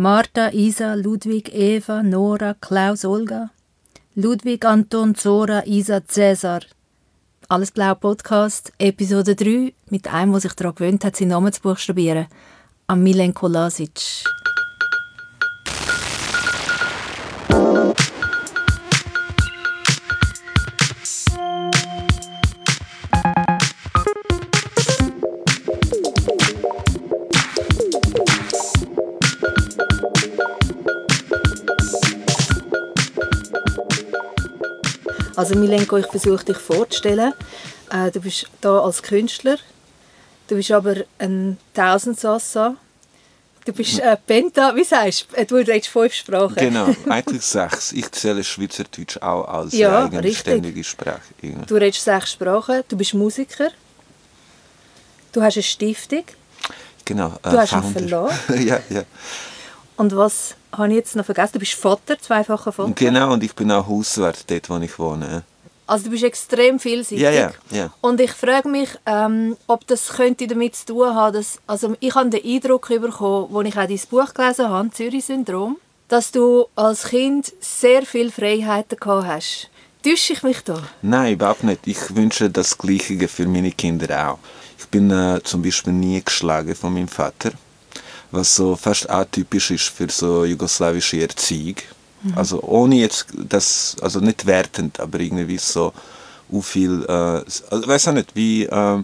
Martha, Isa, Ludwig, Eva, Nora, Klaus, Olga. Ludwig, Anton, Zora, Isa, Cäsar. Alles Blau Podcast, Episode 3, mit einem, der sich daran gewöhnt hat, seinen Namen zu buchstabieren. Am Milenko Lasic. Also Milenko, ich versuche dich vorzustellen. Äh, du bist da als Künstler. Du bist aber ein Tausendsassa. Du bist äh, Penta, wie sagst du? Äh, du redest fünf Sprachen. Genau, eigentlich sechs. Ich zähle Schweizerdeutsch auch als Ja, eigenständige Sprache. irgendwie. Du redest sechs Sprachen. Du bist Musiker. Du hast eine Stiftung. Genau. Du hast einen Verlag. ja, ja. Und was habe ich jetzt noch vergessen? Du bist Vater, zweifacher Vater. Genau, und ich bin auch Hauswart dort, wo ich wohne. Also du bist extrem vielseitig. Ja, ja, ja. Und ich frage mich, ähm, ob das könnte damit zu tun haben, dass, also ich habe den Eindruck bekommen, als ich auch dein Buch gelesen habe, Zürich-Syndrom, dass du als Kind sehr viele Freiheiten gehabt hast. Täusche ich mich da? Nein, überhaupt nicht. Ich wünsche das Gleiche für meine Kinder auch. Ich bin äh, zum Beispiel nie geschlagen von meinem Vater, was so fast atypisch ist für so jugoslawische Erziehung. Also ohne jetzt das, also nicht wertend, aber irgendwie so u viel, äh, also, weiß auch nicht, wie, äh,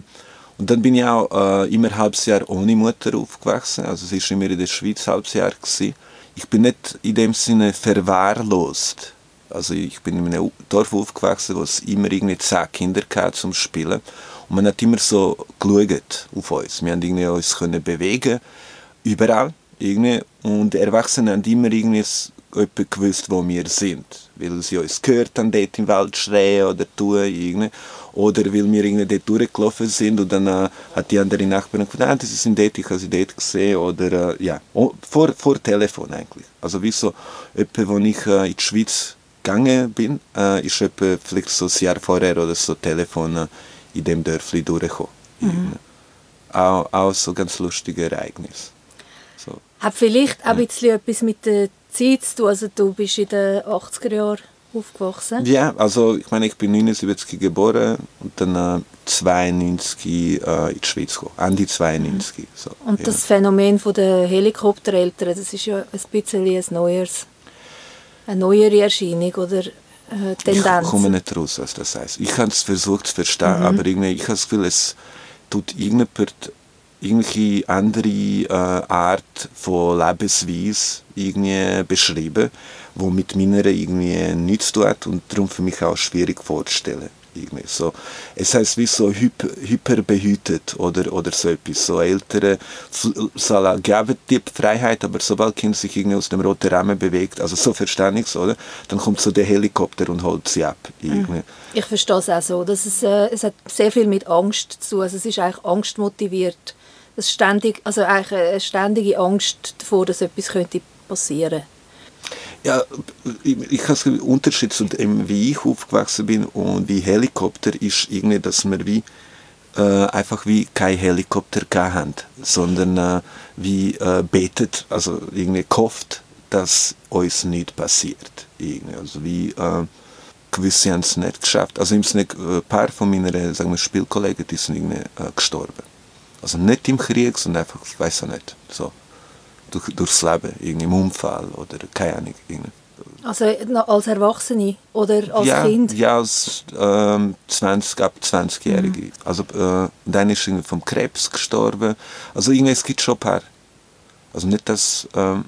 und dann bin ich auch äh, immer ein halbes Jahr ohne Mutter aufgewachsen, also sie ist immer in der Schweiz ein halbes Jahr gewesen. Ich bin nicht in dem Sinne verwahrlost. Also ich bin in einem Dorf aufgewachsen, wo es immer irgendwie zehn Kinder gab zum Spielen. Und man hat immer so geschaut auf uns. Wir haben irgendwie uns können bewegen, überall. Irgendwie. Und die Erwachsenen haben immer irgendwie gewusst, wo wir sind. Weil sie uns gehört haben, dort im Wald schreien oder tun. Irgendwie. Oder weil wir irgendwie dort durchgelaufen sind und dann äh, hat die andere Nachbarin gesagt, ah, das sind dort, ich habe sie dort gesehen. Oder äh, ja, oh, vor, vor Telefon eigentlich. Also wie so, etwa, wo ich äh, in die Schweiz gegangen bin, äh, ist etwa vielleicht so ein Jahr vorher oder so Telefon äh, in dem Dörfli durchgekommen. Irgendwie. Auch, auch so ganz lustige Ereignis. So. Hat vielleicht auch ein bisschen etwas mit der Zeit zu tun. Also du bist in den 80er Jahren aufgewachsen. Ja, also ich meine, ich bin 79 geboren und dann äh, 92 äh, in die Schweiz gekommen. Ende 92. So, Und ja. das Phänomen von der Helikoptereltern, das ist ja ein bisschen ein neues, eine neuere Erscheinung oder äh, Ich Tendenz. komme nicht raus, was das heißt. Ich habe es versucht zu verstehen, aber irgendwie, ich habe das Gefühl, es tut irgendjemand irgendwelche andere äh, Art von Lebensweise irgendwie beschreiben, wo mit meiner irgendwie nichts zu tun hat und darum für mich auch schwierig vorzustellen. Irgendwie so. Es heißt wie so hyper, hyperbehütet oder, oder so etwas. So Eltern sollen geben die Freiheit, aber sobald Kind sich irgendwie aus dem roten Rahmen bewegt, also so verstehe ich es, oder? Dann kommt so der Helikopter und holt sie ab. Irgendwie. Ich verstehe es auch so. Dass es, äh, es hat sehr viel mit Angst zu tun. Also es ist eigentlich angstmotiviert. Es ständig, also eigentlich eine ständige Angst davor, dass etwas könnte passieren Ja, ich, habe den Unterschied wie ich aufgewachsen bin und wie Helikopter ist irgendwie, dass wir wie äh, einfach wie kein Helikopter haben, sondern äh, wie äh, betet, also irgendwie gehofft, dass uns nichts passiert. Irgendwie. Also wie äh, gewisse haben es nicht geschafft. Also äh, ein paar von meinen sagen wir, Spielkollegen, die sind irgendwie äh, gestorben. Also nicht im Krieg, sondern einfach, ich weiß auch nicht, so durch, durchs Leben, im Unfall oder keine Ahnung. Irgendwie. Also als Erwachsene oder als ja, Kind? Ja, als ähm, 20, ab 20-Jährige. Also äh, dann ist irgendwie vom Krebs gestorben. Also irgendwie, es gibt schon ein paar. Also nicht, dass... Ähm,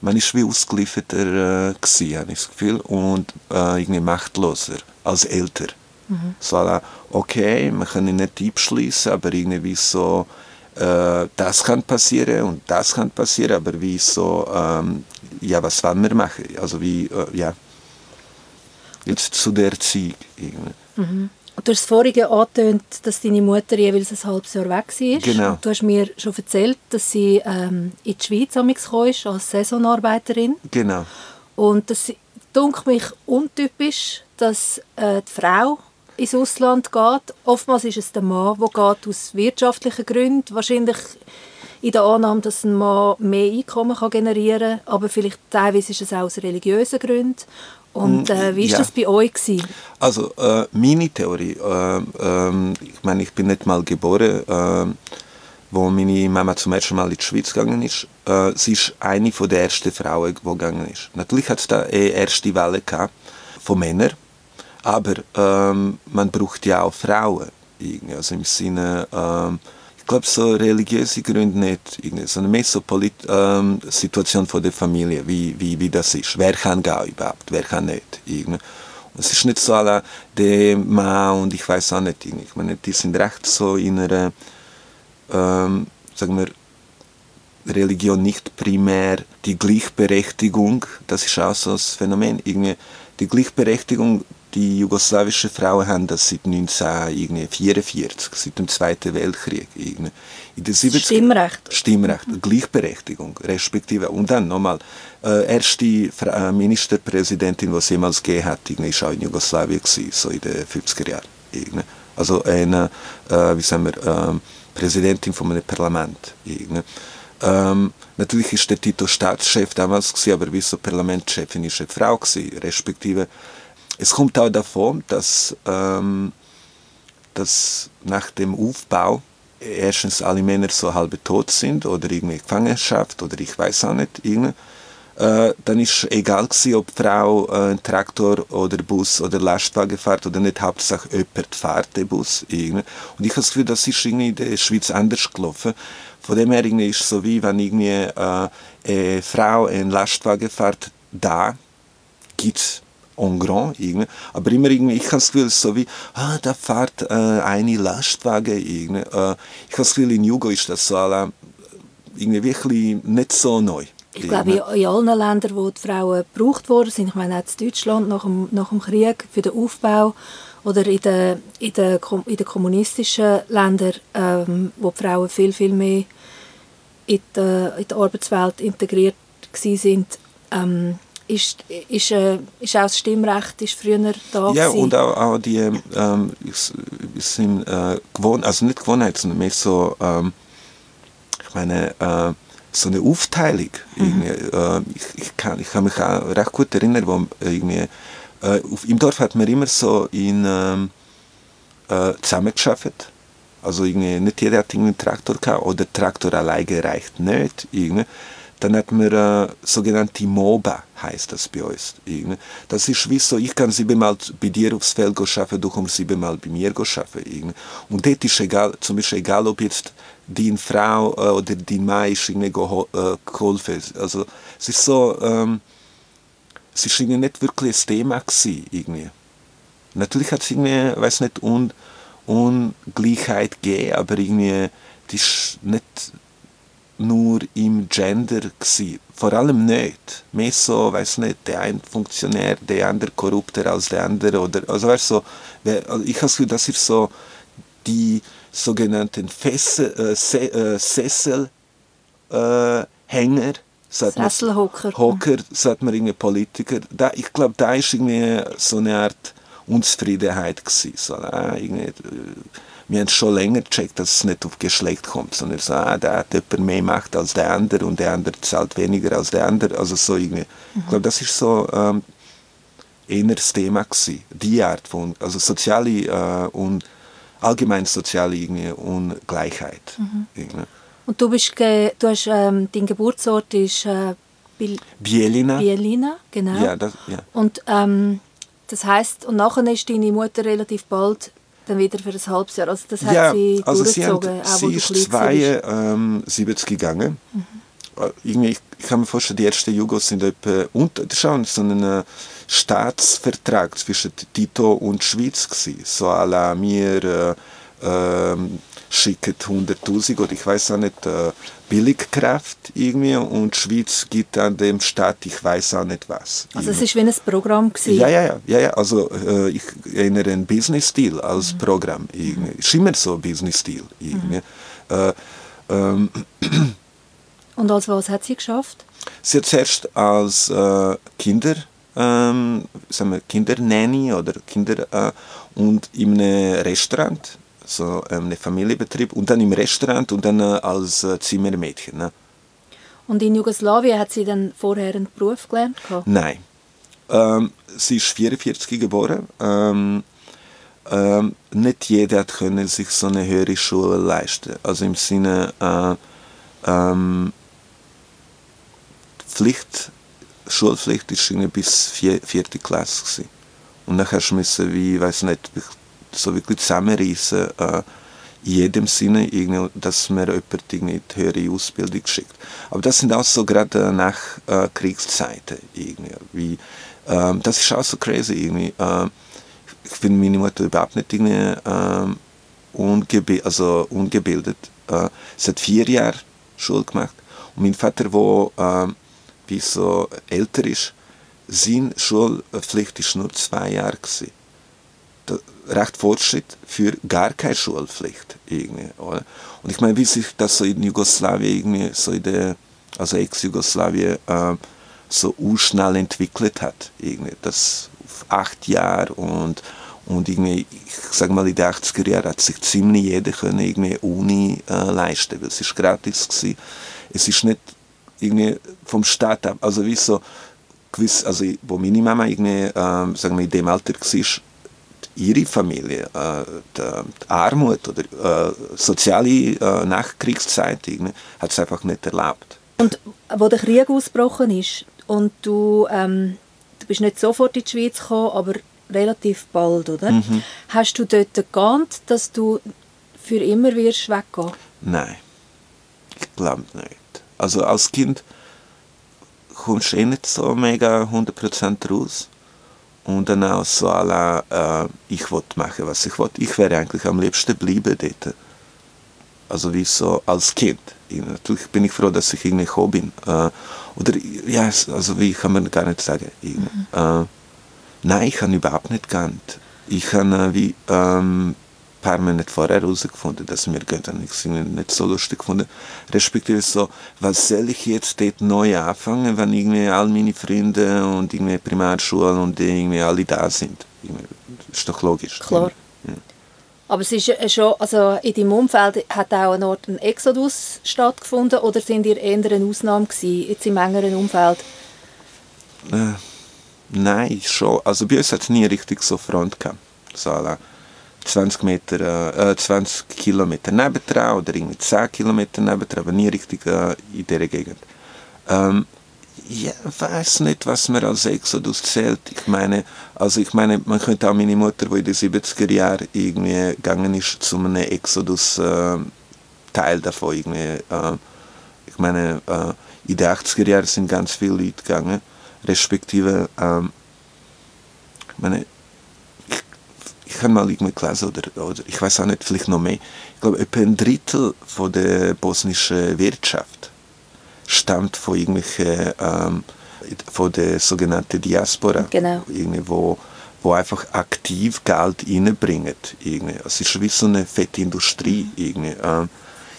man ist wie ausgelieferter äh, gewesen, habe ich das Gefühl, und äh, irgendwie machtloser als älter. So, à la, okay, wir können nicht abschließen, aber irgendwie so, äh, das kann passieren und das kann passieren, aber wie so, ähm, ja, was wollen wir machen? Also wie, äh, ja, jetzt zu der Erziehung. Irgendwie. Du hast vorhin angetönt, dass deine Mutter jeweils ein halbes Jahr weg war. Genau. Du hast mir schon erzählt, dass sie ähm, in die Schweiz gekommen ist, als Saisonarbeiterin. Genau. Und das dunkelt mich untypisch, dass äh, die Frau ins Ausland geht. Oftmals ist es der Mann, der geht aus wirtschaftlichen Gründen. Wahrscheinlich in der Annahme, dass ein Mann mehr Einkommen kann generieren kann, aber vielleicht teilweise ist es auch aus religiösen Gründen. Und äh, wie war Ja. das bei euch? Gewesen? Also äh, meine Theorie, äh, ähm, ich meine, ich bin nicht mal geboren, äh, wo meine Mama zum ersten Mal in die Schweiz gegangen ist. Äh, sie ist eine von der ersten Frauen, die gegangen ist. Natürlich hat es da eine erste Welle gehabt von Männern, aber ähm, man braucht ja auch Frauen. Irgendwie. Also im Sinne, ähm, ich glaube so religiöse Gründe nicht, irgendwie, sondern mehr so Polit ähm, Situation von der Familie, wie, wie, wie das ist. Wer kann gehen überhaupt, wer kann nicht. Irgendwie. Und es ist nicht so alle der Mann und ich weiß auch nicht. irgendwie. Ich meine, die sind recht so in einer, ähm, sagen wir, Religion nicht primär die Gleichberechtigung, das ist auch so ein Phänomen. Irgendwie die Gleichberechtigung, die jugoslawische Frauen haben das seit 1944, seit dem Zweiten Weltkrieg. In den 70er Stimmrecht. Stimmrecht, Gleichberechtigung, respektive. Und dann nochmal, äh, erste Fra- äh, Ministerpräsidentin, die es jemals gegeben hat, ist auch in Jugoslawien, gewesen, so in den 50er Jahren. Irgendwie. Also eine, äh, wie sagen wir, ähm, Präsidentin von einem Parlament. Ähm, natürlich ist der Tito Staatschef damals, gewesen, aber wie so Parlamentschefin ist eine Frau, gewesen, respektive. Es kommt auch davon, dass, ähm, dass nach dem Aufbau erstens alle Männer so halb tot sind oder irgendwie Gefangenschaft oder ich weiß auch nicht. Irgendwie. Äh, dann ist egal gewesen, ob Frau äh, Traktor oder Bus oder Lastwagen fährt oder nicht, Hauptsache jemand fährt den Bus. Irgendwie. Und ich habe das Gefühl, das ist in der Schweiz anders gelaufen. Von dem her irgendwie ist es so wie, wenn irgendwie äh, eine Frau einen Lastwagen fährt, da gibt es en grand irgendwie. Aber immer irgendwie, ich habe das Gefühl, so wie, ah, da fährt äh, eine Lastwagen irgendwie. Äh, ich habe das Gefühl, in Jugo ist das so alle, irgendwie wirklich nicht so neu. Ich glaube, in, allen Ländern, wo die Frauen gebraucht worden sind, ich meine auch in Deutschland nach dem, nach dem Krieg für den Aufbau oder in den, in den, in den kommunistischen Ländern, ähm, wo die Frauen viel, viel mehr in die, in die Arbeitswelt integriert sind, ähm, ist, ist, äh, ist auch das Stimmrecht ist früher da Ja, gewesen. und auch, auch die, ähm, es sind äh, Gewohn also nicht Gewohnheit, sondern mehr so, ähm, ich meine, äh, so eine Aufteilung. Irgendwie, äh, ich, ich, kann, ich kann mich auch recht gut erinnern, wo irgendwie, äh, auf, im Dorf hat man immer so in, ähm, äh, zusammengearbeitet. Also irgendwie, nicht jeder hat einen Traktor gehabt oder der Traktor alleine reicht nicht. Irgendwie. Dann hat man äh, sogenannte MOBA, heißt das bei uns. Irgendwie. Das ist wie so, ich kann siebenmal bei dir aufs Feld arbeiten, du kommst siebenmal bei mir. Irgendwie. Und dort ist egal, zum Beispiel egal, ob jetzt deine Frau äh, oder dein Mann ist äh, geholfen. Also es ist so, ähm, es ist irgendwie nicht wirklich ein Thema gewesen, irgendwie. Natürlich hat es irgendwie, weiß nicht, Un Ungleichheit gegeben, aber irgendwie, das ist nicht nur im Gender gsi. Vor allem nicht. Mehr so, weiß nicht, der ein Funktionär, der andere korrupter als der andere oder, also weißt so, also ich habe das Gefühl, das ist so die sogenannten Fesse, äh, Se, äh, Sesselhänger, äh, Sesselhocker. Hocker, sagt man irgendwie Politiker. Da, ich glaube, da ist irgendwie so eine Art Unzufriedenheit gewesen. So, ah, irgendwie, äh, wir haben schon länger gecheckt, dass es nicht auf Geschlecht kommt, sondern so, ah, der hat jemand mehr Macht als der andere und der andere zahlt weniger als der andere. Also so irgendwie. Ich glaube, das ist so ähm, eher das Thema gewesen. Die Art von, also soziale äh, und allgemein soziale irgendwie Ungleichheit. Irgendwie. Und du bist, du hast, ähm, dein Geburtsort ist äh, Bil Bielina. Bielina, genau. Ja, das, ja. Und ähm, das heißt, und nachher ist deine Mutter relativ bald dann wieder für ein halbes Jahr. Also das hat sie also sie, durchgezogen, haben, auch wo sie ist klein warst. 72 gegangen. Äh, Irgendwie, ich, kann mir vorstellen, die ersten Jugos sind etwa, und das auch so ein äh, Staatsvertrag zwischen Tito und Schweiz gewesen. So à la mir äh, ähm, schicken 100'000 oder ich weiß auch nicht, äh, Billigkraft irgendwie und die Schweiz gibt dann dem Staat, ich weiß auch nicht was. Also es ist wie ein Programm gewesen. Ja, ja, ja, ja. Also äh, ich erinnere an Business Deal als Programm. Irgendwie. Ist immer so Business Deal. Irgendwie. Äh, ähm, Und als was hat sie geschafft? sie hat zuerst als äh, Kinder, ähm, sagen wir, Kindernanny oder Kinder äh, und in einem Restaurant so ähm, ein Familienbetrieb und dann im Restaurant und dann äh, als äh, Zimmermädchen. Ne? Und in Jugoslawien hat sie dann vorher einen Beruf gelernt? Nein. Ähm, sie ist 44 geboren. Ähm, ähm, nicht jeder hat können sich so eine höhere Schule leisten. Also im Sinne äh, ähm, Pflicht, Schulpflicht ist bis vier, vierte Klasse gewesen. Und dann hast du müssen, wie, weiß nicht, so wirklich zusammenreißen, äh, in jedem Sinne, dass man jemanden in die höhere Ausbildung schickt. Aber das sind auch so gerade nach äh, Kriegszeiten irgendwie. Wie, äh, das ist auch so crazy irgendwie. Äh, ich finde meine Mutter überhaupt nicht irgendwie, äh, ungebi also ungebildet. Äh, sie hat vier Jahre Schule gemacht. Und mein Vater, der äh, wie so älter ist, seine Schulpflicht ist nur zwei Jahre gewesen recht Fortschritt für gar keine Schulpflicht. Irgendwie, oder? Und ich meine, wie sich das so in Jugoslawien, irgendwie, so in der, also Ex-Jugoslawien, äh, so schnell entwickelt hat. Irgendwie, das auf acht Jahre und, und irgendwie, ich sage mal, in den 80er Jahren hat sich ziemlich jeder können irgendwie Uni äh, leisten, weil es ist gratis gewesen. Es ist nicht irgendwie vom Staat ab, also wie so gewiss, also wo meine Mama irgendwie, äh, sagen wir, in dem Alter war, ihre Familie, äh, die Armut oder äh, soziale äh, Nachkriegszeit hat es einfach nicht erlaubt. Und wo der Krieg ausgebrochen ist und du, ähm, du bist nicht sofort in die Schweiz gekommen, aber relativ bald, oder? Mhm. Hast du dort geahnt, dass du für immer wirst weggehen? Nein, ich glaube nicht. Also als Kind kommst du eh nicht so mega 100% raus und dann auch so la, äh, ich wollte machen, was ich wollte. Ich wäre eigentlich am liebsten geblieben dort. Also wie so als Kind. Ich, natürlich bin ich froh, dass ich irgendwie gekommen bin. Äh, oder, ja, also wie kann man gar nicht sagen. Mhm. Äh, nein, ich habe überhaupt nicht geahnt. Ich habe äh, wie ähm, paar Monate vorher herausgefunden, dass wir ich nicht so lustig gefunden. Respektive so, was soll ich jetzt dort neu anfangen, wenn irgendwie all meine Freunde und irgendwie Primarschule und irgendwie alle da sind. Das ist doch logisch. Klar. Ja. Aber es ist schon, also in deinem Umfeld hat auch ein Ort ein Exodus stattgefunden oder sind ihr eher eine Ausnahme gewesen, jetzt im engeren Umfeld? Äh, nein, schon. Also bei uns hat es nie richtig so Front gehabt. So, 20 Meter, äh, 20 äh, Kilometer nebendran oder irgendwie 10 Kilometer nebendran, aber nie richtig äh, in dieser Gegend. Ähm, ja, weiß nicht, was man als Exodus zählt. Ich meine, also ich meine, man könnte auch meine Mutter, die in den 70er Jahren irgendwie gegangen ist, zu einem Exodus äh, Teil davon irgendwie. Äh, ich meine, äh, in den 80er Jahren sind ganz viele Leute gegangen, respektive, ähm, ich meine, ich habe mal irgendwie gelesen, oder, oder ich weiß auch nicht, vielleicht noch mehr, ich glaube, etwa ein Drittel von der bosnischen Wirtschaft stammt von irgendwelchen, ähm, von der sogenannten Diaspora, genau. irgendwie, wo, wo einfach aktiv Geld reinbringen. Irgendwie. Es ist wie so eine fette Industrie. Irgendwie. Ähm,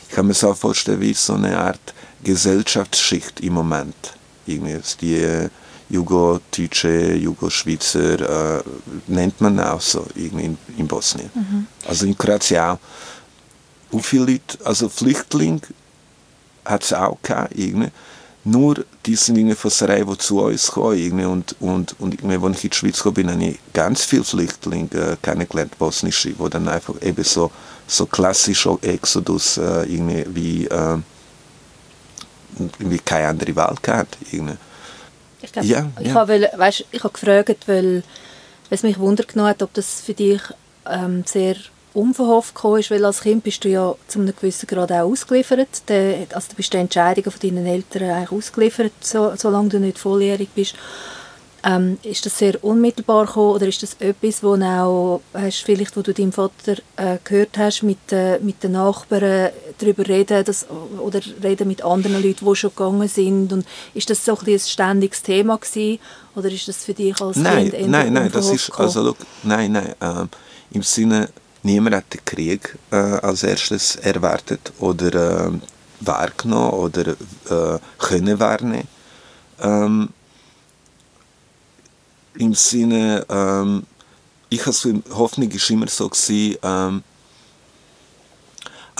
ich kann mir so vorstellen, wie so eine Art Gesellschaftsschicht im Moment. Irgendwie. Die, Jugo-Deutsche, Jugo-Schweizer, äh, nennt man auch so in, in Bosnien. Mhm. Also in Kroatien auch. Wie viele Leute, also Flüchtlinge hat es auch gehabt, irgendwie. Nur die sind irgendwie von Sarajevo zu uns gekommen irgendwie. und, und, und irgendwie, als ich in die Schweiz gekommen bin, habe ich ganz viele Flüchtlinge äh, kennengelernt, bosnische, die dann einfach eben so, so klassisch Exodus äh, irgendwie wie, äh, wie keine andere Wahl gehabt. Irgendwie. Ich, glaub, ja, ich ja. habe weißt, ich habe gefragt, weil es mich wundert genommen hat, ob das für dich ähm, sehr unverhofft gekommen ist, weil als Kind bist du ja zu einem gewissen Grad auch ausgeliefert. De, also du bist den Entscheidungen von deinen Eltern eigentlich ausgeliefert, so, solange du nicht volljährig bist. Ähm, ist das sehr unmittelbar gekommen oder ist das etwas, wo auch, hast, vielleicht, wo du deinem Vater äh, gehört hast, mit, äh, mit den Nachbarn darüber reden dass, oder reden mit anderen Leuten, die schon gegangen sind? Und ist das so ein, ein ständiges Thema gewesen? Oder ist das für dich als nein, Kind Nein, nein, das ist, also look, nein, nein, äh, im Sinne, niemand hat den Krieg äh, als erstes erwartet oder äh, wahrgenommen oder äh, können wahrnehmen. Ähm, im Sinne, ähm, ich habe ist immer so gewesen, ähm,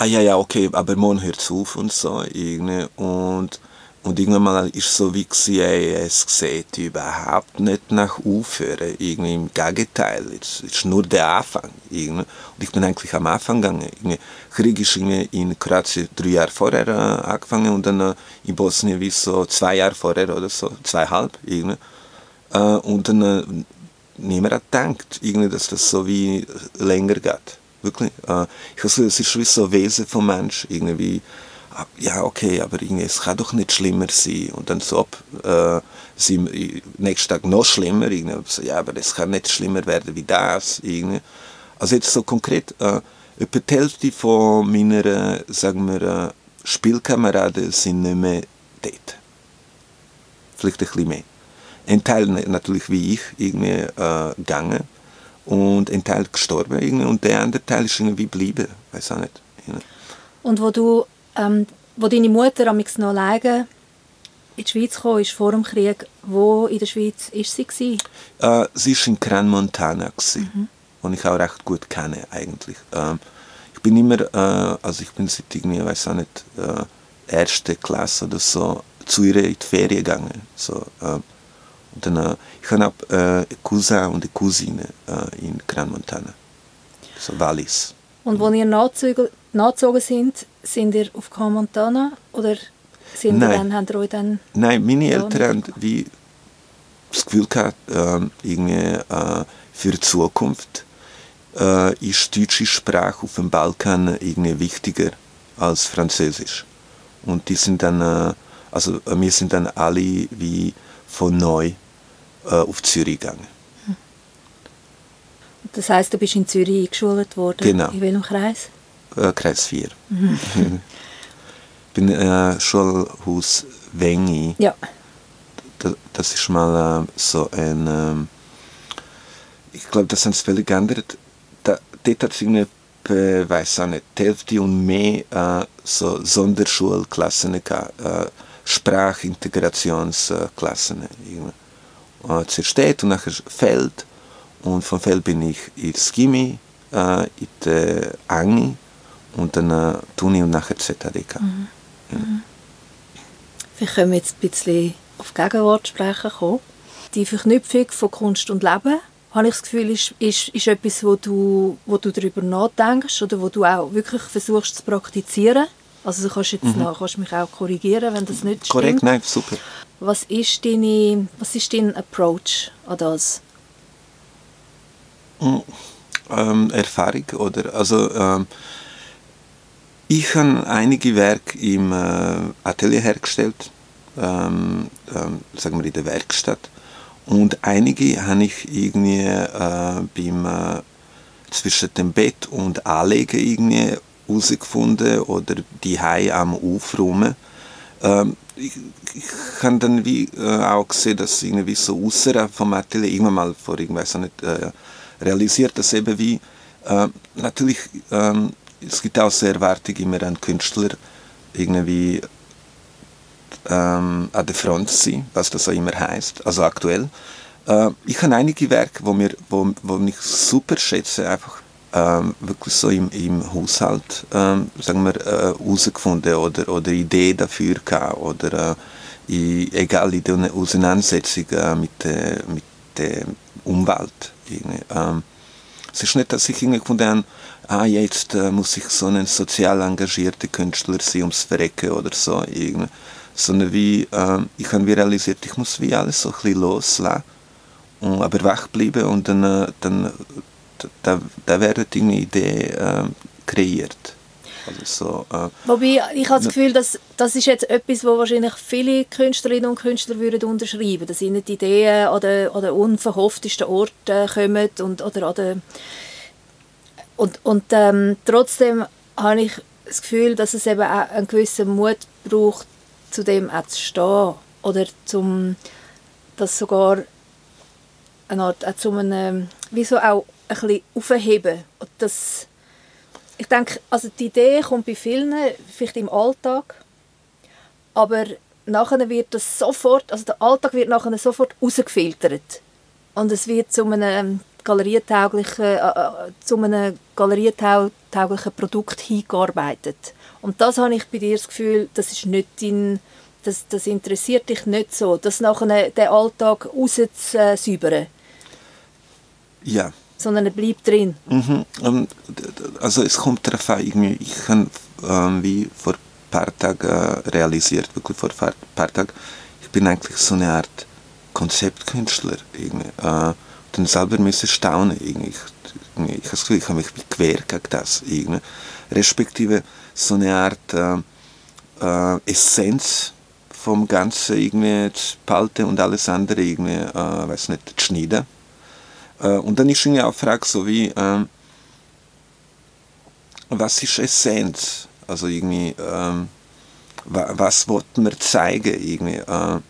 ah ja, ja, okay, aber morgen hört auf und so. Irgendwie. Und, und irgendwann mal ist so wie gewesen, ey, es sieht überhaupt nicht nach Aufhören. Irgendwie im Gegenteil, es ist nur der Anfang. Irgendwie. Und ich bin eigentlich am Anfang gegangen. Irgendwie. Krieg ist irgendwie in Kroatien drei Jahre vorher äh, angefangen und dann äh, in Bosnien wie so zwei Jahre vorher oder so, zweieinhalb. Irgendwie. Äh, und dann äh, niemand hat gedacht, irgendwie, dass das so wie länger geht. Wirklich. Äh, ich also, es ist wie so ein Wesen vom Mensch. Irgendwie, ah, ja, okay, aber irgendwie, es kann doch nicht schlimmer sein. Und dann so, ob äh, sie nächsten Tag noch schlimmer, irgendwie, so, ja, aber es kann nicht schlimmer werden wie das. Irgendwie. Also jetzt so konkret, äh, etwa die Hälfte von meiner, sagen wir, äh, Spielkameraden sind nicht mehr dort. Vielleicht ein bisschen mehr. Ein Teil natürlich wie ich irgendwie äh, gegangen und ein Teil gestorben irgendwie, und der andere Teil ist irgendwie geblieben, weiß auch nicht. Irgendwie. Und wo du, ähm, wo deine Mutter am noch alleine in die Schweiz kam, ist vor dem Krieg, wo in der Schweiz ist sie gewesen? Äh, sie ist in Gran Montana gewesen, mhm. und ich auch recht gut kenne eigentlich. Ähm, ich bin immer, äh, also ich bin seit irgendwie, weiß auch nicht, äh, erste Klasse oder so zu ihr in die Ferien gegangen. So, äh, dann, ich habe äh, Cousin und eine Cousine äh, in Gran Montana, so Wallis. Und als ihr nachgezogen sind, sind ihr auf Gran Montana oder sind Nein. Dann, habt ihr euch dann Nein, meine Eltern haben wie das Gefühl gehabt, äh, irgendwie, für die Zukunft äh, ist die deutsche Sprache auf dem Balkan irgendwie wichtiger als Französisch. Und die sind dann, äh, also äh, wir sind dann alle wie von neu äh, auf Zürich gegangen. Das heißt, du bist in Zürich eingeschult worden? Genau. In welchem Kreis? Äh, Kreis 4. Mhm. ich bin äh, Schulhaus Wengi. Ja. Das, das ist mal äh, so ein... Ähm, ich glaube, das haben sie völlig geändert. Da, dort hat es irgendwie, äh, weiß auch nicht, die Hälfte und mehr äh, so Sonderschulklassen gehabt. Äh, Sprachintegrationsklassen. Äh, zuerst steht und nachher Feld. Und vom Feld bin ich ins Gimmi, äh, in der Angi und dann äh, Tuni und nachher ZHDK. Mhm. Mhm. Vielleicht können wir jetzt ein bisschen auf Gegenwart sprechen kommen. Die Verknüpfung von Kunst und Leben, habe ich das Gefühl, ist, ist, ist etwas, wo du, wo du darüber nachdenkst oder wo du auch wirklich versuchst zu praktizieren. Also du kannst, jetzt mhm. noch, kannst mich auch korrigieren, wenn das nicht Korrekt, stimmt. nein, super. Was ist, deine, was ist dein Approach an das? Mhm. Ähm, Erfahrung oder also ähm, ich habe einige Werke im äh, Atelier hergestellt, ähm, ähm, sagen wir in der Werkstatt und einige habe ich irgendwie äh, beim äh, zwischen dem Bett und Anlegen irgendwie herausgefunden oder die am Aufräumen. Ähm, ich, ich habe dann wie äh, auch gesehen, dass irgendwie so außerhalb vom Atelier irgendwann mal vor irgendwas nicht äh, realisiert, dass eben wie äh, natürlich ähm, es gibt auch so Erwartungen immer an Künstler irgendwie ähm, an der Front sein, was das auch immer heißt, also aktuell. Äh, ich habe einige Werke, wo, mir, wo, wo ich super schätze, einfach ähm, wirklich so im, im Haushalt ähm, sagen wir, äh, herausgefunden oder, oder Idee dafür gehabt oder äh, in, egal in der Auseinandersetzung mit, äh, mit der Umwelt. Ähm, es ist nicht, dass ich irgendwie gefunden habe, ah, jetzt äh, muss ich so ein sozial engagierter Künstler sein, ums Verrecken oder so. Irgendwie. Sondern wie, äh, ich habe realisiert, ich muss wie alles so ein bisschen loslassen, aber wach bleiben und dann, äh, dann da, da werden Dinge Idee äh, kreiert. Also so, äh, Wobei, ich habe das Gefühl, dass das ist jetzt etwas, wo wahrscheinlich viele Künstlerinnen und Künstler würden unterschreiben, dass ihnen die Ideen an den, an den unverhofftesten Orten kommen und, oder an den, und, und ähm, trotzdem habe ich das Gefühl, dass es eben auch einen gewissen Mut braucht, zu dem auch zu stehen oder zum, dass sogar eine Art, auch zu einem, wie so auch ein bisschen aufheben. das, ich denke, also die Idee kommt bei vielen, vielleicht im Alltag, aber nachher wird das sofort, also der Alltag wird nachher sofort rausgefiltert. Und es wird zu einem galerietauglichen, äh, äh, zu einem galerietauglichen Produkt hingearbeitet. Und das habe ich bei dir das Gefühl, das ist nicht dein, das, das interessiert dich nicht so, das nachher den Alltag rauszusäubern. Ja. Sondern er bleibt drin. Mhm. Also es kommt darauf an, ich habe ähm, wie vor ein paar Tagen äh, realisiert, wirklich vor ein paar Tagen, ich bin eigentlich so eine Art Konzeptkünstler. Irgendwie. Äh, dann selber müssen staunen. Irgendwie. Ich, ich, ich habe mich quer gegen das. Irgendwie. Respektive so eine Art äh, äh, Essenz vom Ganzen irgendwie zu behalten und alles andere irgendwie, äh, weiß nicht, zu schneiden. Äh, und dann ist irgendwie auch die Frage so wie, äh, was ist Essenz? Also irgendwie, ähm, was wollten wir zeigen irgendwie? Äh,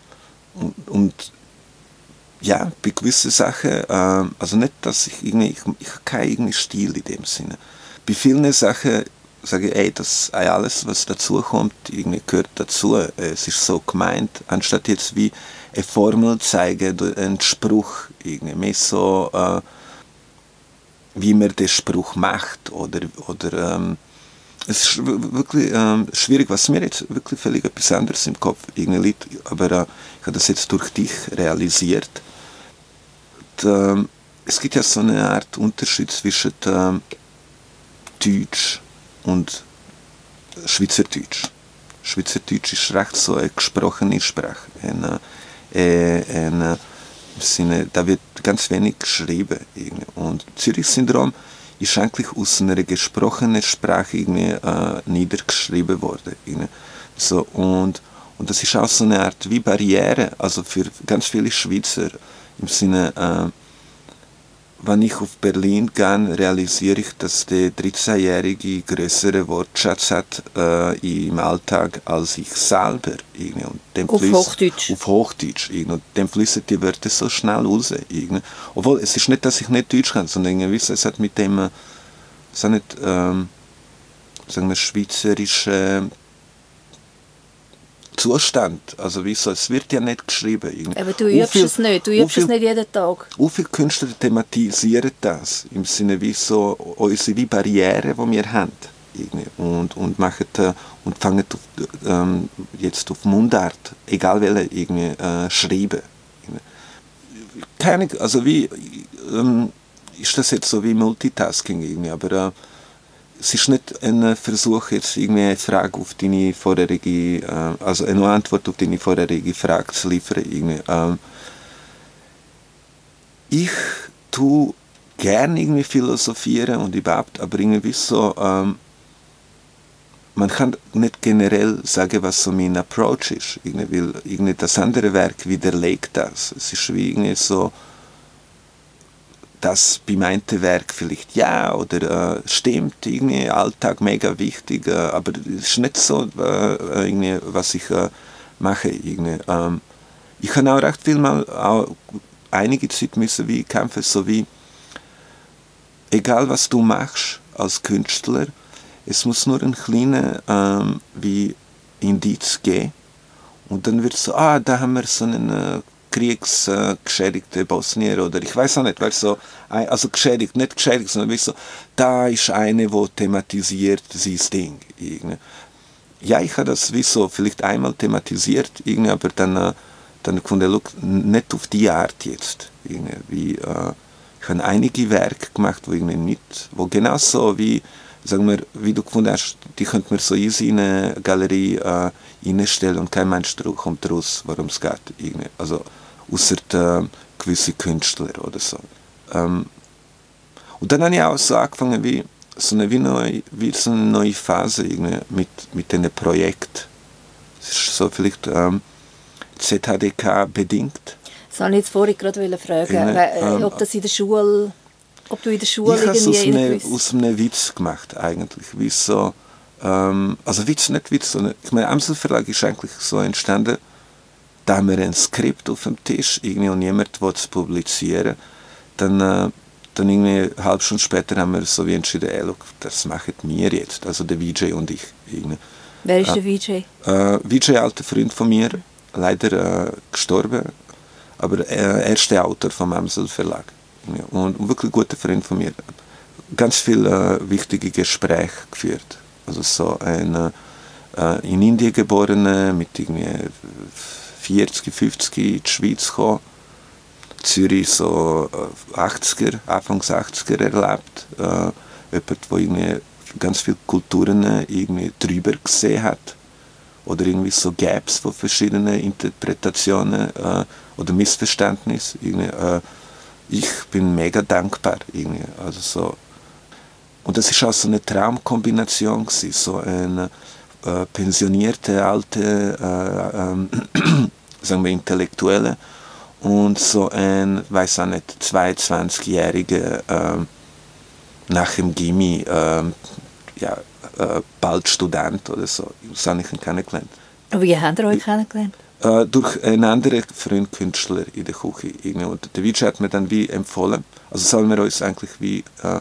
und, und, ja, bei gewissen Sachen, äh, also nicht, dass ich irgendwie, ich, ich habe keinen Stil in dem Sinne. Bei vielen Sachen sage ich, ey, das alles, was dazu kommt, irgendwie gehört dazu. Es ist so gemeint, anstatt jetzt wie eine Formel zeigen, einen Spruch, irgendwie mehr so, äh, wie man den Spruch macht oder, oder ähm, es ist wirklich ähm, schwierig, was mir jetzt wirklich völlig etwas anderes im Kopf irgendwie liegt, aber äh, ich habe das jetzt durch dich realisiert. Und, ähm, es gibt ja so eine Art Unterschied zwischen ähm, Deutsch und Schweizerdeutsch. Schweizerdeutsch ist recht so eine gesprochene Sprache. Eine, äh, eine, Sinne, da wird ganz wenig geschrieben. Irgendwie. Und Zürich-Syndrom ist eigentlich aus einer gesprochenen Sprache irgendwie, äh, niedergeschrieben worden. Irgendwie. So, und, und das ist auch so eine Art wie Barriere, also für ganz viele Schweizer im Sinne, äh, wenn ich auf Berlin gehe, realisiere ich, dass der 13-Jährige größere Wortschatz hat äh, im Alltag als ich selber. Und dem auf fließt, Hochdeutsch? Auf Hochdeutsch. Und dem fließen die Wörter so schnell raus. Obwohl, es ist nicht, dass ich nicht Deutsch kann, sondern irgendwie, es hat mit dem, es hat nicht, ähm, sagen wir, schweizerischen Zustand. Also wieso, es wird ja nicht geschrieben. Aber du übst viel, es nicht, du übst viel, es nicht jeden Tag. Wie viele Künstler thematisieren das? Im Sinne wie so unsere wie Barrieren, die wir haben. Und, und, machen, äh, und fangen auf, ähm, jetzt auf Mundart, egal welche, irgendwie, äh, schreiben. Keine, also wie, ähm, ist das jetzt so wie Multitasking irgendwie, aber äh, es ist nicht ein Versuch, jetzt irgendwie eine Frage auf deine vorherige, äh, also eine Antwort auf deine vorherige Frage zu liefern. Irgendwie. Ähm, ich tue gerne irgendwie philosophieren und überhaupt, aber irgendwie so, ähm, man kann nicht generell sagen, was so mein Approach ist, irgendwie, weil irgendwie das andere Werk widerlegt das. Es ist wie irgendwie so, das bei meinem Werk vielleicht ja oder äh, stimmt, irgendwie Alltag mega wichtig, äh, aber es ist nicht so, äh, irgendwie, was ich äh, mache. Irgendwie. Ähm, ich habe auch recht viel mal auch einige Zeit müssen wie kämpfen, so wie egal was du machst als Künstler, es muss nur ein kleiner ähm, wie Indiz geben und dann wird so, ah, da haben wir so einen äh, kriegsgeschädigte Bosnier oder ich weiß auch nicht, weil so, also geschädigt, nicht geschädigt, sondern wie so, da ist eine, wo thematisiert dieses Ding. Irgendwie. Ja, ich habe das wie so vielleicht einmal thematisiert, aber dann, äh, dann konnte ich nicht auf die Art jetzt. Wie, äh, ich habe einige Werke gemacht, wo nicht, wo genauso wie, sagen wir, wie du gefunden hast, die könnte man so easy in eine Galerie äh, reinstellen und kein Mensch kommt raus, worum es geht. Irgendwie. Also, außer äh, gewisse Künstler oder so. Ähm, und dann habe ich auch so angefangen, wie so eine, wie neu, wie so eine neue Phase mit, mit diesem Projekt. Es ist so vielleicht ähm, ZHDK bedingt. Das wollte ich jetzt vorhin gerade fragen, ja, ähm, ob das in der Schule, ob du in der Schule ich irgendwie... Ich habe es aus, einem Witz gemacht eigentlich, wie so, ähm, also Witz, nicht Witz, sondern, ich meine, Amsel Verlag ist eigentlich so entstanden, da haben wir ein Skript auf dem Tisch irgendwie und niemand will es publizieren. Dann, äh, dann irgendwie eine halbe Stunde später haben wir so wie entschieden, ey, look, das machen wir jetzt, also der VJ und ich. Irgendwie. Wer ist äh, der VJ? Äh, VJ, alter Freund von mir, leider äh, gestorben, aber äh, er ist der Autor vom Amsel Verlag. Irgendwie. Und wirklich guter Freund von mir. Ganz viele äh, wichtige Gespräche geführt. Also so ein äh, in Indien geborener, mit irgendwie 40, 50 in die Schweiz gekommen. Zürich so 80er, äh, Anfangs 80er erlebt. Äh, jemand, der irgendwie ganz viele Kulturen irgendwie drüber gesehen hat oder irgendwie so Gaps von verschiedenen Interpretationen äh, oder Missverständnissen. Ich bin mega dankbar. Irgendwie. Also so. Und das ist auch so eine Traumkombination, gewesen, so eine äh, pensionierte, alte, äh, ähm, sagen wir Intellektuelle und so ein, weiß auch nicht, 22-jähriger äh, nach dem Gimmi, äh, ja, äh, bald Student oder so. So habe ich ihn kennengelernt. Wie habt ihr euch kennengelernt? Äh, durch einen anderen Freundkünstler in der Küche. Und der Witsch hat mir dann wie empfohlen, also sollen wir uns eigentlich wie äh,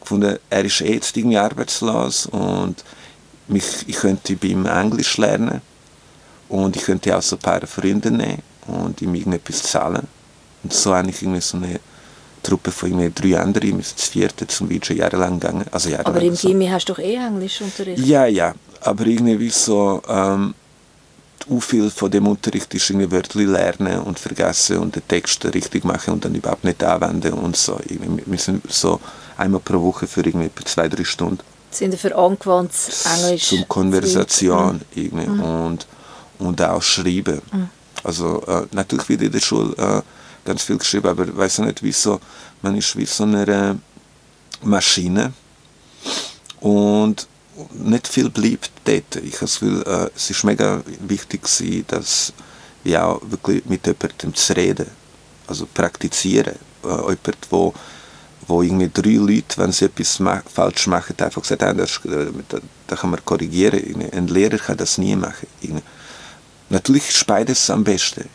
gefunden, er ist eh jetzt irgendwie arbeitslos und mich, ich könnte bei ihm Englisch lernen und ich könnte auch so ein paar Freunde nehmen und ihm irgendetwas zahlen. Und so habe ich irgendwie so eine Truppe von irgendwie drei anderen, wir sind das vierte zum Video jahrelang gegangen. Also jahrelang aber im so. Gimmi hast du doch eh Englisch unterrichtet? Ja, ja, aber irgendwie so, ähm, viel von dem Unterricht ist irgendwie Wörter lernen und vergessen und den Text richtig machen und dann überhaupt nicht anwenden und so. Wir sind so einmal pro Woche für irgendwie zwei, drei Stunden. Sind für angewandtes Englisch? Zum Konversation mhm. irgendwie und, und auch Schreiben. Mhm. Also äh, natürlich wird in der Schule äh, ganz viel geschrieben, aber ich weiß nicht, wieso, man ist wie so eine äh, Maschine und nicht viel bleibt dort. Ich habe das Gefühl, äh, es ist mega wichtig dass wir auch wirklich mit jemandem zu reden, also praktizieren. Äh, jemand, wo, wo irgendwie drei Leute, wenn sie etwas ma falsch machen, einfach gesagt haben, das, äh, da, da kann man korrigieren. Ein Lehrer kann das nie machen. Natürlich ist beides am besten.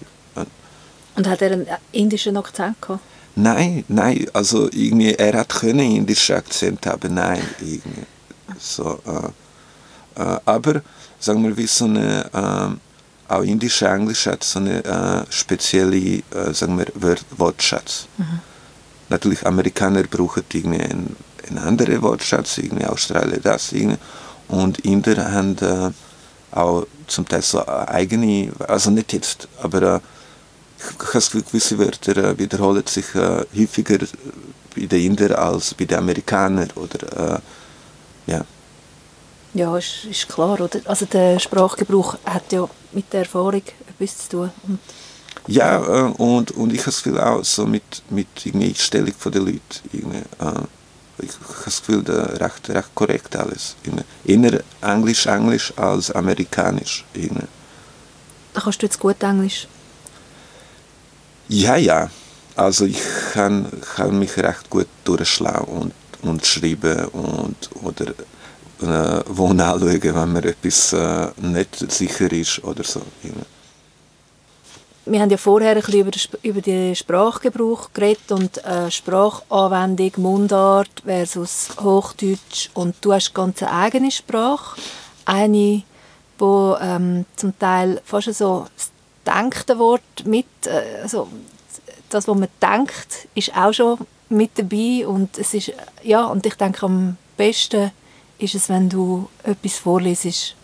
Und hat er einen indischen Akzent gehabt? Nein, nein, also irgendwie, er hat können indischen Akzent haben, nein, irgendwie. So, äh, äh, aber, sagen wir, wie so eine, äh, auch indische Englisch hat so eine äh, spezielle, äh, sagen wir, Wortschatz. Mhm. Natürlich, Amerikaner brauchen irgendwie einen, einen anderen Wortschatz, irgendwie Australier das, irgendwie. Und Inder haben äh, auch zum Teil so eigene, also nicht jetzt, aber ich habe gewisse Wörter äh, wiederholen sich äh, häufiger bei den Indern als bei den Amerikanern oder äh, ja. Ja, ist, ist klar, oder? Also der Sprachgebrauch hat ja mit der Erfahrung etwas zu tun. Und ja, äh, und, und ich habe das Gefühl auch so mit, mit der Einstellung der Leute. Irgendwie, äh, ich habe das Gefühl, da recht, recht korrekt alles. Eher Englisch, Englisch als Amerikanisch. Irgendwie. Da kannst du jetzt gut Englisch? Ja, ja. Also ich kann, kann mich recht gut durchschlagen und, und schreiben und, oder äh, wo anschauen, wenn mir etwas äh, nicht sicher ist oder so. Wir haben ja vorher ein bisschen über, den, Sprachgebrauch geredet und äh, Sprachanwendung, Mundart versus Hochdeutsch und du hast ganz eine eigene Sprache, eine, wo ähm, zum Teil fast so das gedankte Wort mit, äh, also das, was man denkt, ist auch schon mit dabei und es ist, ja, und ich denke, am besten ist es, wenn du etwas vorlesest.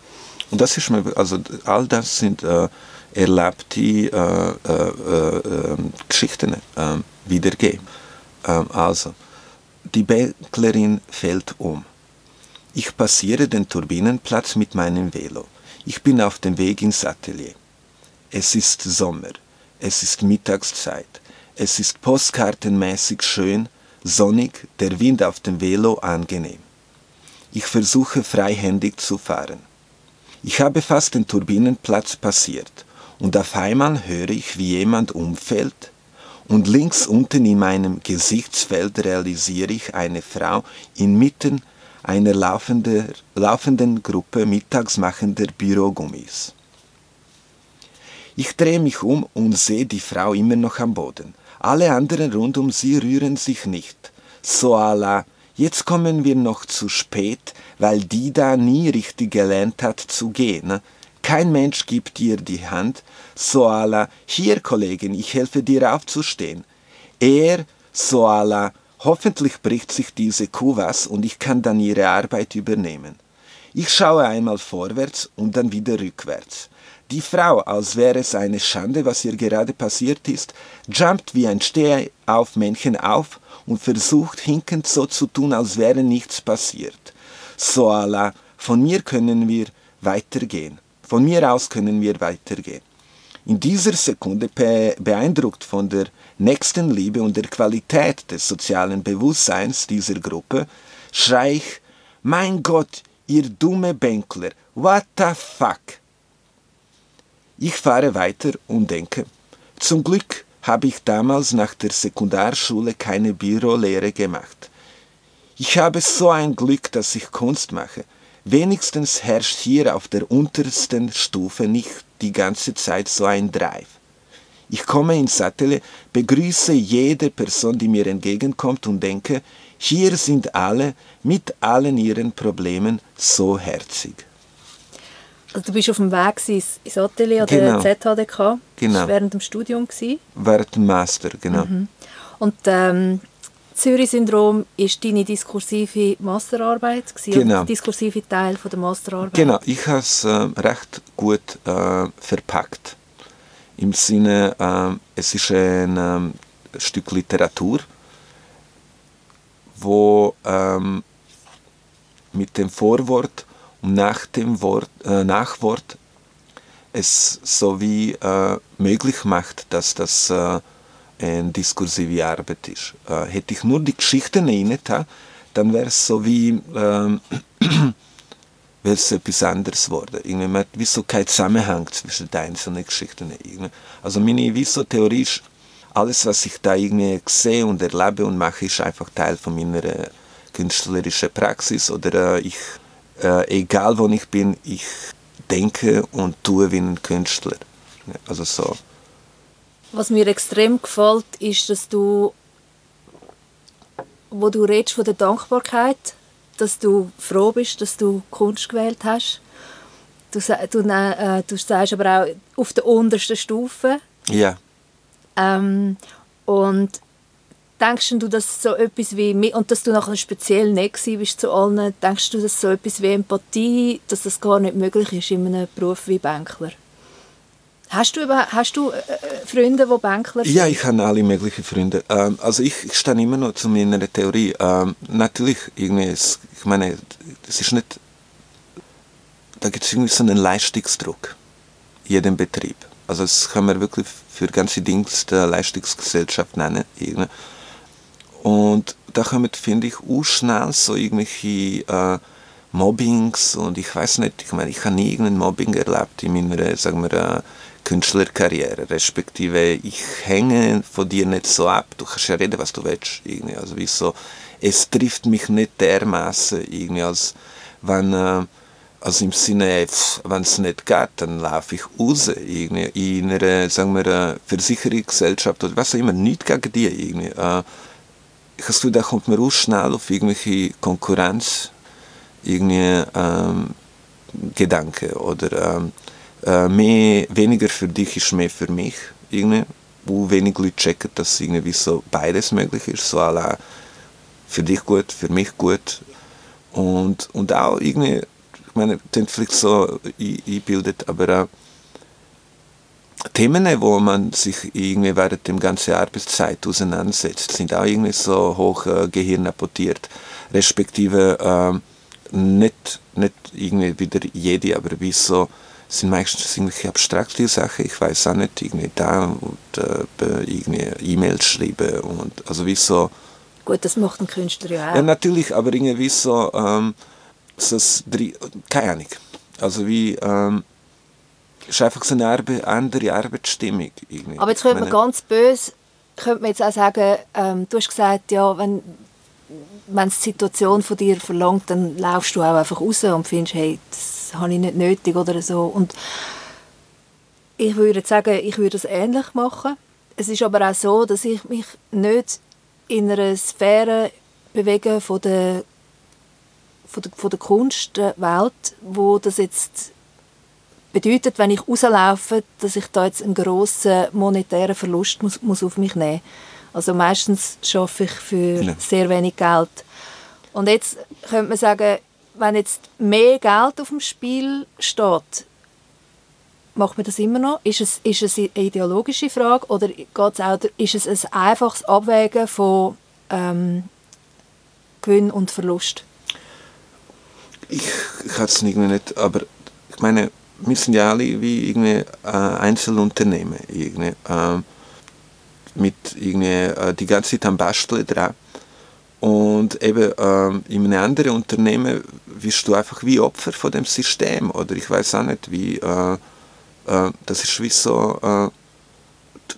Und das ist mir, also all das sind äh, erlebte äh, äh, ähm, Geschichten ähm, wiedergeben. Ähm, also, die Bäcklerin fällt um. Ich passiere den Turbinenplatz mit meinem Velo. Ich bin auf dem Weg ins Atelier. Es ist Sommer. Es ist Mittagszeit. Es ist postkartenmäßig schön, sonnig, der Wind auf dem Velo angenehm. Ich versuche freihändig zu fahren. Ich habe fast den Turbinenplatz passiert und auf einmal höre ich, wie jemand umfällt und links unten in meinem Gesichtsfeld realisiere ich eine Frau inmitten einer laufender, laufenden Gruppe mittagsmachender Bürogummis. Ich drehe mich um und sehe die Frau immer noch am Boden. Alle anderen rund um sie rühren sich nicht. So la, jetzt kommen wir noch zu spät, weil die da nie richtig gelernt hat zu gehen. Kein Mensch gibt ihr die Hand. So la, hier Kollegin, ich helfe dir aufzustehen. Er So la, hoffentlich bricht sich diese Kuh was und ich kann dann ihre Arbeit übernehmen. Ich schaue einmal vorwärts und dann wieder rückwärts. Die Frau, als wäre es eine Schande, was ihr gerade passiert ist, jumpt wie ein Stehaufmännchen auf und versucht hinkend so zu tun, als wäre nichts passiert. So la, von mir können wir weitergehen. Von mir aus können wir weitergehen. In dieser Sekunde, beeindruckt von der Nächstenliebe und der Qualität des sozialen Bewusstseins dieser Gruppe, schrei ich, mein Gott, ihr dumme Bänkler, what the fuck? Ich fahre weiter und denke, zum Glück habe ich damals nach der Sekundarschule keine Bürolehre gemacht. Ich habe so ein Glück, dass ich Kunst mache. Wenigstens herrscht hier auf der untersten Stufe nicht die ganze Zeit so ein Drive. Ich komme ins Sattel, begrüße jede Person, die mir entgegenkommt und denke, hier sind alle mit allen ihren Problemen so herzig. Also du bist auf dem Weg ins Atelier oder genau. ZHDK? Genau. während dem Studium? Gewesen. Während dem Master, genau. Mhm. Und ähm, Zürich-Syndrom ist deine diskursive Masterarbeit, gewesen, genau. der diskursive Teil von der Masterarbeit. Genau, ich habe es äh, recht gut äh, verpackt. Im Sinne, äh, es ist ein ähm, Stück Literatur, wo ähm, mit dem Vorwort nach dem Wort, äh, Nachwort es so wie äh, möglich macht, dass das äh, eine diskursive Arbeit ist. Äh, hätte ich nur die Geschichten rein dann wäre es so wie, ähm, wäre etwas anderes geworden. Irgendwie, man hat wie so keinen Zusammenhang zwischen den einzelnen Geschichten. Irgendwie. Also meine wie Theorie ist, alles, was ich da irgendwie sehe und erlebe und mache, ist einfach Teil von meiner äh, künstlerischen Praxis oder äh, ich, äh, egal wo ich bin, ich denke und tue wie ein Künstler. Also so. Was mir extrem gefällt, ist, dass du, wo du redest von der Dankbarkeit, dass du froh bist, dass du Kunst gewählt hast. Du, du, äh, du sagst aber auch auf der untersten Stufe. Ja. Ähm, und denkst du, dass so etwas wie, und dass du nachher speziell nicht bist zu allen, denkst du, dass so etwas wie Empathie, dass das gar nicht möglich ist in einem Beruf wie Bänkler? Hast du, hast du äh, äh, Freunde, die Bänkler sind? Ja, ich habe alle möglichen Freunde. Ähm, also ich, ich stehe immer noch zu meiner Theorie. Ähm, natürlich, irgendwie, ist, ich meine, es ist nicht, da gibt es irgendwie so einen Leistungsdruck in jedem Betrieb. Also das kann man wirklich für ganze Dienste Leistungsgesellschaft nennen. Irgendwie. Und da kommen, finde ich, auch schnell so irgendwelche äh, Mobbings und ich weiß nicht, ich meine, ich habe nie irgendein Mobbing erlebt in meiner, sagen wir, äh, Künstlerkarriere, respektive ich hänge von dir nicht so ab, du kannst ja reden, was du willst, irgendwie, also wie so, es trifft mich nicht dermaßen irgendwie, als wenn, äh, also im Sinne, wenn es nicht geht, dann laufe ich raus, irgendwie, in einer, sagen wir, äh, Versicherungsgesellschaft oder was auch immer, nicht gegen die, irgendwie, äh, ich habe das Gefühl, da kommt man auch schnell auf irgendwelche Konkurrenz, irgendwie, ähm, Gedanken oder ähm, äh, mehr, weniger für dich ist mehr für mich. Irgendwie. Wo wenig Leute checken, dass irgendwie so beides möglich ist. So alle für dich gut, für mich gut. Und, und auch irgendwie, ich meine, das vielleicht so einbildet, aber auch Themen, wo man sich irgendwie während der ganzen Arbeitszeit auseinandersetzt, sind auch irgendwie so hoch äh, gehirnapportiert. Respektive äh, nicht, nicht irgendwie wieder jede, aber wie so sind meistens irgendwelche abstrakte Sachen. Ich weiß auch nicht, irgendwie da und äh, irgendwie E-Mails schreiben und also wie so. Gut, das macht ein Künstler ja auch. Ja, natürlich, aber irgendwie so, ähm, so keine Ahnung. Also wie, ähm, ist einfach so eine Arbe andere Arbeitsstimmung. Irgendwie. Aber jetzt könnte man ganz böse, könnte man jetzt auch sagen, ähm, du hast gesagt, ja, wenn, wenn die Situation von dir verlangt, dann laufst du auch einfach raus und findest, hey, das habe ich nicht nötig oder so. Und ich würde sagen, ich würde es ähnlich machen. Es ist aber auch so, dass ich mich nicht in einer Sphäre bewege von der, von der, von der Kunstwelt, wo das jetzt bedeutet, wenn ich rauslaufe, dass ich da jetzt einen grossen monetären Verlust muss, muss auf mich nehmen Also meistens arbeite ich für Ja. sehr wenig Geld. Und jetzt könnte man sagen, wenn jetzt mehr Geld auf dem Spiel steht, macht man das immer noch? Ist es, ist es eine ideologische Frage oder geht's auch, ist es ein einfaches Abwägen von ähm, Gewinn und Verlust? ich, ich kann es irgendwie nicht, aber ich meine, wir sind ja alle wie irgendwie äh, Einzelunternehmen, irgendwie, ähm, mit irgendwie äh, die ganze Zeit am Basteln dran. Und eben ähm, in einem anderen Unternehmen bist du einfach wie Opfer von dem System, oder ich weiß auch nicht, wie, äh, äh, das ist wie so, äh,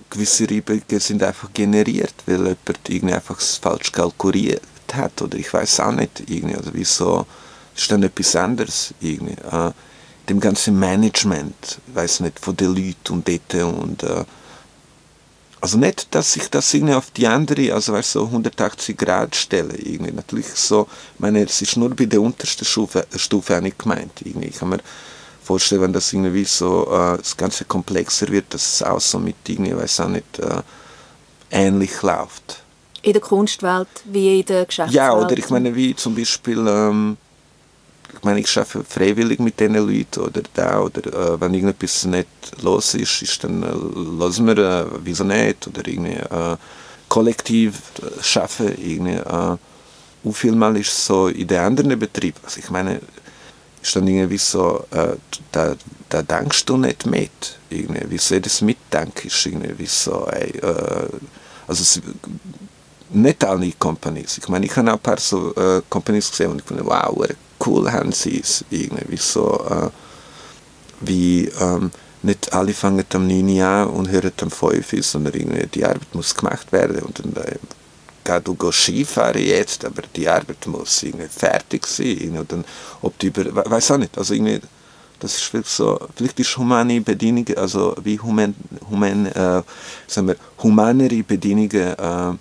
gewisse Reibungen sind einfach generiert, weil jemand irgendwie einfach falsch kalkuliert hat, oder ich weiß auch nicht, irgendwie, oder wieso ist dann etwas anderes, irgendwie, äh, dem ganzen Management, weiß nicht, von den Leuten und dort und äh, also nicht, dass ich das irgendwie auf die andere, also weißt, so 180 Grad stelle. Irgendwie. Natürlich so, ich meine, es ist nur bei der untersten Stufe, Stufe auch nicht gemeint. Irgendwie. Ich kann mir vorstellen, wenn das irgendwie so äh, das Ganze komplexer wird, dass es auch so mit irgendwie, weiß auch nicht, äh, ähnlich läuft. In der Kunstwelt wie in der Geschäftswelt? Ja, oder ich meine, wie zum Beispiel, ähm, ich meine, ich arbeite freiwillig mit diesen Leuten oder da, oder äh, wenn irgendetwas nicht los ist, ist dann äh, lassen wir, äh, wieso nicht, oder irgendwie äh, kollektiv äh, arbeiten, irgendwie, äh, wie viel Mal ist es so in den anderen Betrieben, also ich meine, ist dann irgendwie so, äh, da, da denkst du nicht mit, irgendwie, wieso jedes Mitdenken ist irgendwie so, ey, äh, also es, nicht alle Companies. Ich meine, ich habe auch ein paar so äh, Companies gesehen und ich finde, wow, wie cool haben sie es. Irgendwie so, äh, wie ähm, nicht alle fangen am 9 Uhr an und hören am 5 Uhr, sondern irgendwie die Arbeit muss gemacht werden und dann äh, geh du gehst Skifahren jetzt, aber die Arbeit muss irgendwie fertig sein. Und dann, ob die über, we- weiß auch nicht, also irgendwie, das ist vielleicht so, vielleicht ist humane Bedienungen, also wie human, human, äh, sagen wir, humanere Bedienungen äh,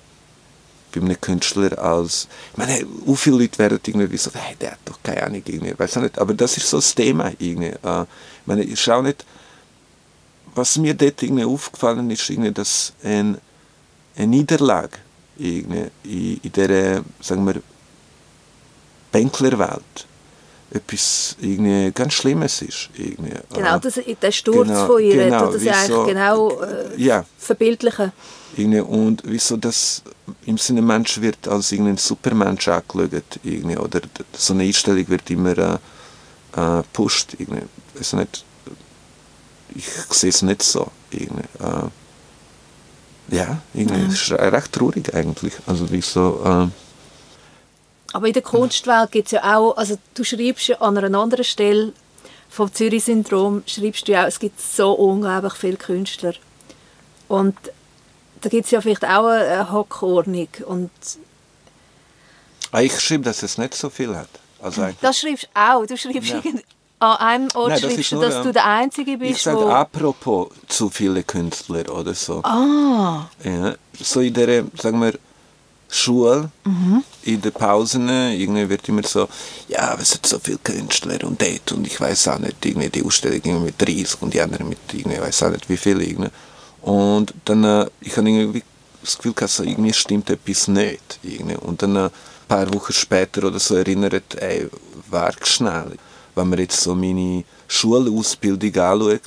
bei einem Künstler als, ich meine, wie viele Leute werden irgendwie so, hey, der hat doch keine Ahnung, irgendwie, weiß nicht, aber das ist so das Thema irgendwie. Äh, ich meine, ich schaue nicht, was mir dort irgendwie aufgefallen ist, irgendwie, dass ein, eine Niederlage irgendwie in, in dieser, sagen wir, Bänklerwelt etwas irgendwie ganz Schlimmes ist. Irgendwie. Genau, das, der Sturz genau, von ihr, genau, das eigentlich so- genau äh, ja. verbildlichen. Irgendwie, und wieso das im Sinne Mensch wird als irgendein Supermensch angeschaut, irgendwie, oder so eine Einstellung wird immer äh, äh, pusht. Irgendwie. Also nicht, ich sehe es nicht so. Irgendwie. Äh, ja, irgendwie, es ist recht traurig eigentlich. Also wieso, äh, Aber in der Kunstwelt gibt es ja auch, also du schreibst ja an einer anderen Stelle vom Zürich-Syndrom, schreibst du ja auch, es gibt so unglaublich viele Künstler. Und da gibt es ja vielleicht auch eine, Hockordnung. Und ah, ich schreibe, dass es nicht so viel hat. Also das schreibst du auch. Du schreibst Ja. an einem Ort Nein, das schreibst du, nur, dass ähm, du der Einzige bist, ich sage apropos zu viele Künstler oder so. Ah, Ja, so in der, sagen wir, Schule, in den Pausen, irgendwie wird immer so, ja, es sind so viele Künstler und dort und ich weiß auch nicht, irgendwie die Ausstellung irgendwie mit 30 und die andere mit irgendwie, weiß auch nicht wie viel. Irgendwie. Und dann, äh, ich habe irgendwie das Gefühl gehabt, so, irgendwie stimmt etwas nicht. Irgendwie. Und dann äh, ein paar Wochen später oder so erinnert, ey, warte schnell. Wenn man jetzt so meine Schulausbildung anschaut,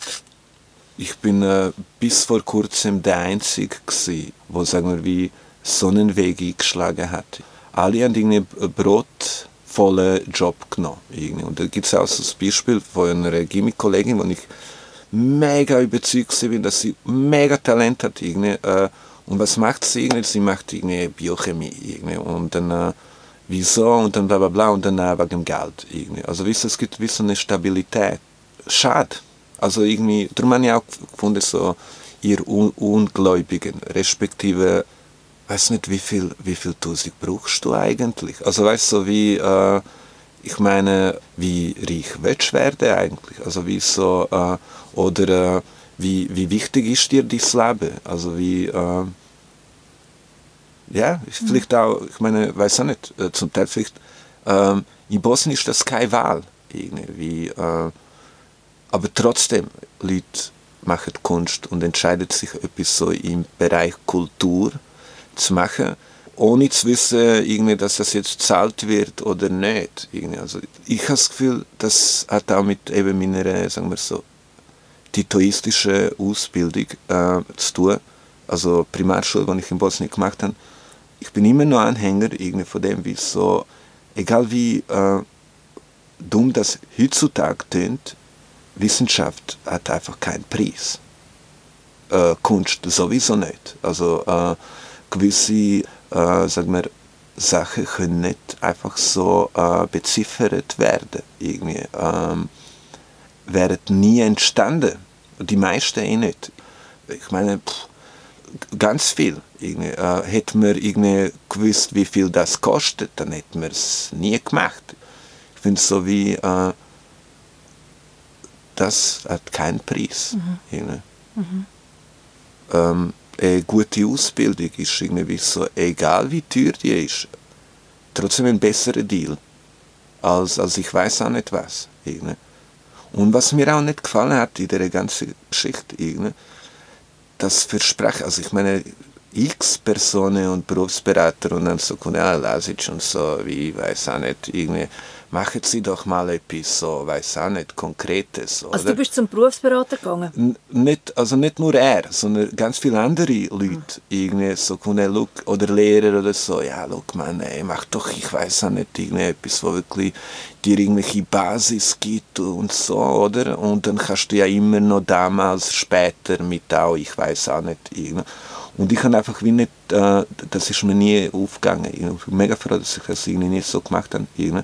ich bin äh, bis vor kurzem der Einzige gsi, wo sagen wir wie so einen Weg eingeschlagen hat. Alle haben einen brotvollen Job genommen. Und da gibt es auch ein Beispiel von einer Gimmick-Kollegin, wo ich mega überzeugt bin, dass sie mega Talent hat. Äh, und was macht sie? Sie macht Biochemie. Und dann, äh, wieso? Und dann bla bla bla. Und dann äh, wegen dem Geld. Also es gibt wie eine Stabilität. Schade. Also irgendwie, darum habe ich auch gefunden, so ihr Un Ungläubigen, respektive, weiß nicht, wie viel, wie viel Tausend brauchst du eigentlich? Also weißt du, so wie, äh, ich meine, wie reich willst du werden eigentlich? Also wie so, äh, oder äh, wie, wie wichtig ist dir dein Leben? Also wie, äh, ja, ist vielleicht auch, ich meine, weiß auch nicht, äh, zum Teil vielleicht, ähm, in Bosnien ist das keine Wahl, irgendwie, äh, aber trotzdem, Leute machen Kunst und entscheiden sich etwas so im Bereich Kultur, zu machen, ohne zu wissen, irgendwie, dass das jetzt zahlt wird oder nicht. Irgendwie. Also ich habe das Gefühl, das hat auch mit eben meiner, sagen wir so, titoistischen Ausbildung äh, zu tun. Also Primarschule, die ich in Bosnien gemacht habe. Ich bin immer noch Anhänger irgendwie von dem, wie so, egal wie äh, dumm das heutzutage klingt, Wissenschaft hat einfach keinen Preis. Äh, Kunst sowieso nicht. Also äh, gewisse, äh, sagen wir, Sachen können nicht einfach so äh, beziffert werden. Irgendwie. Ähm, wären nie entstanden. Die meisten eh nicht. Ich meine, pff, ganz viel. Irgendwie, äh, hätten wir irgendwie gewusst, wie viel das kostet, dann hätten wir es nie gemacht. Ich finde es so wie, äh, das hat keinen Preis. Mhm. Mhm. Ähm, eine gute Ausbildung ist irgendwie so, egal wie teuer die ist, trotzdem ein besserer Deal als, als ich weiß auch nicht was. Irgendwie. Und was mir auch nicht gefallen hat in der ganzen Geschichte, irgendwie, das Versprechen, also ich meine, x Personen und Berufsberater und dann so, ja, Lasic und so, wie, ich weiß auch nicht, irgendwie, machen Sie doch mal etwas so, weiß auch nicht, Konkretes. Oder? Also du bist zum Berufsberater gegangen? N nicht, also nicht nur er, sondern ganz viele andere Leute. Mhm. Irgendwie so, look, oder Lehrer oder so, ja, look, man, ey, mach doch, ich weiß auch nicht, irgendwie etwas, wo wirklich dir irgendwelche Basis gibt und so, oder? Und dann kannst du ja immer noch damals, später mit auch, ich weiß auch nicht, irgendwie. Und ich habe einfach wie nicht, äh, das ist mir nie aufgegangen. Ich bin mega froh, dass ich das irgendwie nicht so gemacht habe. Irgendwie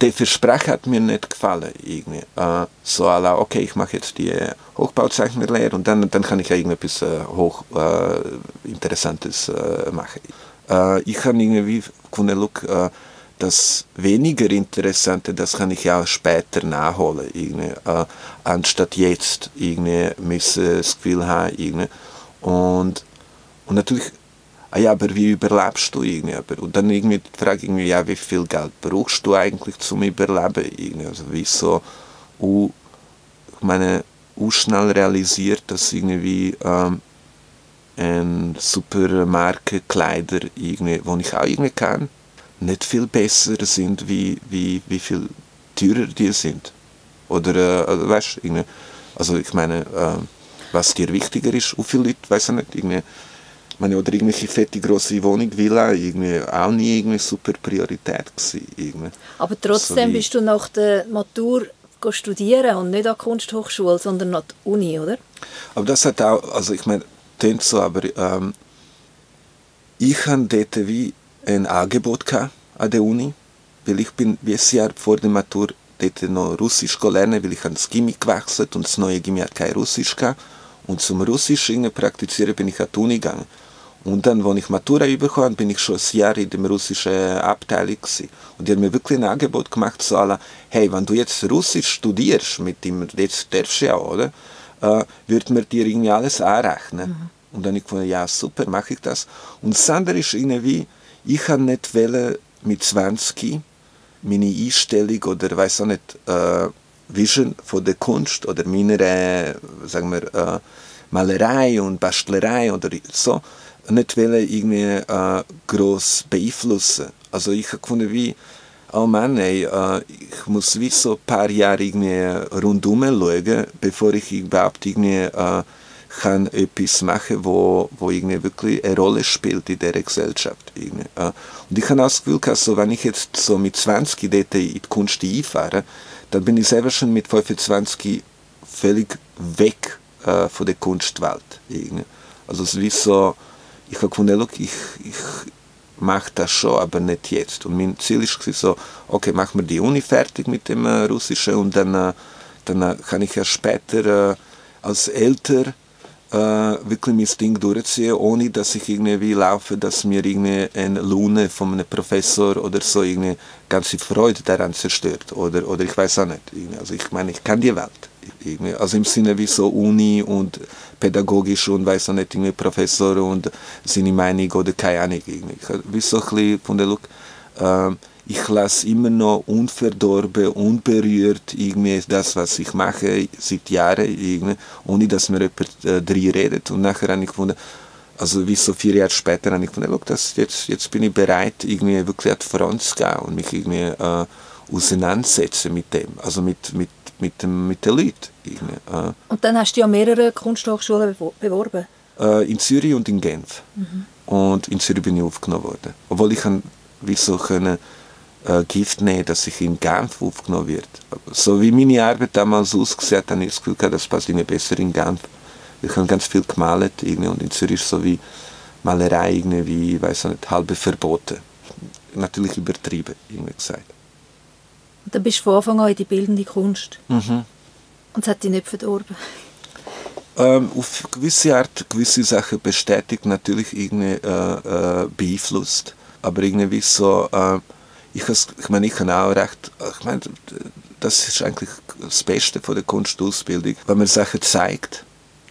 der Versprechen hat mir nicht gefallen. Irgendwie. Äh, so la, okay, ich mache jetzt die Hochbauzeichnerlehre und dann, dann kann ich irgendetwas äh, hoch äh, äh, machen. Äh, ich habe irgendwie gefunden, look, äh, das weniger Interessante, das kann ich ja später nachholen, irgendwie, äh, anstatt jetzt irgendwie müssen das Gefühl haben, irgendwie. Und, und natürlich ah ja, aber wie überlebst du irgendwie? Und dann irgendwie die Frage, irgendwie, ja, wie viel Geld brauchst du eigentlich zum Überleben? Also uh, ich meine, uh, schnell realisiert, dass irgendwie ähm, ein Supermarke Kleider, irgendwie, wo ich auch irgendwie kann, nicht viel besser sind, wie, wie, wie viel teurer die sind. Oder, äh, also, weißt du, also ich meine, äh, was dir wichtiger ist, wie viele Leute, weiß ich nicht, irgendwie, meine, oder irgendwelche fette grosse Wohnung, Villa, irgendwie auch nie irgendwie super Priorität gewesen, irgendwie. Aber trotzdem so bist du nach der Matur studieren und nicht an der Kunsthochschule, sondern an der Uni, oder? Aber das hat auch, also ich meine, klingt so, aber ähm, ich hatte dort wie ein Angebot an der Uni, weil ich bin ein Jahr vor der Matur dort noch Russisch lernen, weil ich ans Gimmick gewechselt und das neue Gimmick hat kein Russisch gehabt. Und zum Russisch praktizieren bin ich an die Uni gegangen. Und dann, als ich Matura bekommen bin ich schon ein Jahr in der russischen Abteilung gewesen. Und die haben mir wirklich ein Angebot gemacht, so alle, hey, wenn du jetzt Russisch studierst, mit dem, jetzt darfst du ja, oder? Äh, wird mir dir irgendwie alles anrechnen. Mhm. Und dann habe ich gedacht, ja, super, mache ich das. Und das andere ist irgendwie, ich habe nicht wollen, mit 20 meine Einstellung oder weiß auch nicht, äh, Vision von der Kunst oder meiner, äh, sagen wir, äh, Malerei und Bastlerei oder so, nicht wollen irgendwie äh, groß beeinflussen. Also ich habe gefunden, wie, oh Mann, ey, äh, ich muss wie so ein paar Jahre irgendwie rundum schauen, bevor ich überhaupt irgendwie äh, kann etwas machen, wo, wo irgendwie wirklich eine Rolle spielt in dieser Gesellschaft. Irgendwie. Äh. Und ich habe auch das Gefühl, also, wenn ich jetzt so mit 20 dort in die Kunst einfahre, dann bin ich selber schon mit 25 völlig weg äh, von der Kunstwelt. Irgendwie. Also es ist wie so, ich habe gefunden, look, ich, ich mache das schon, aber nicht jetzt. Und mein Ziel ist so, okay, machen wir die Uni fertig mit dem äh, Russischen und dann, äh, dann äh, kann ich ja später als älter äh, wirklich mein Ding durchziehen, ohne dass ich irgendwie laufe, dass mir eine Lune von einem Professor oder so irgendwie ganze Freude daran zerstört. Oder, oder ich weiß auch nicht. Also ich meine, ich kann die Welt. Also im Sinne wie so Uni und pädagogisch und weiß nicht, irgendwie Professor und seine Meinung oder keine Ahnung. Irgendwie. Wie so ein von der Look, äh, ich lasse immer noch unverdorben, unberührt irgendwie das, was ich mache seit Jahren, irgendwie, ohne dass mir jemand äh, drin redet. Und nachher habe ich gefunden, Also wie so vier Jahre später habe ich gedacht, das, jetzt, jetzt bin ich bereit, irgendwie wirklich an die Front zu gehen und mich irgendwie äh, auseinandersetzen mit dem, also mit, mit, mit, dem, mit den Leuten. Äh. Und dann hast du ja mehrere Kunsthochschulen beworben? Äh, in Zürich und in Genf. Mhm. Und in Zürich bin ich aufgenommen worden. Obwohl ich kann, wie so können, äh, Gift nehmen, dass ich in Genf aufgenommen wird. So wie meine Arbeit damals ausgesehen hat, habe ich das Gefühl gehabt, das passt irgendwie besser in Genf. Ich habe ganz viel gemalt irgendwie, und in Zürich so wie Malerei irgendwie, ich weiß nicht, halbe verboten. Natürlich übertrieben, irgendwie gesagt. Und dann bist du von Anfang an in die bildende Kunst. Mhm. Und es hat dich nicht verdorben? Ähm, auf gewisse Art, gewisse Sachen bestätigt, natürlich irgendwie äh, äh, beeinflusst. Aber irgendwie so, äh, ich, ich meine, ich habe auch recht, ich meine, das ist eigentlich das Beste von der Kunstausbildung, wenn man Sachen zeigt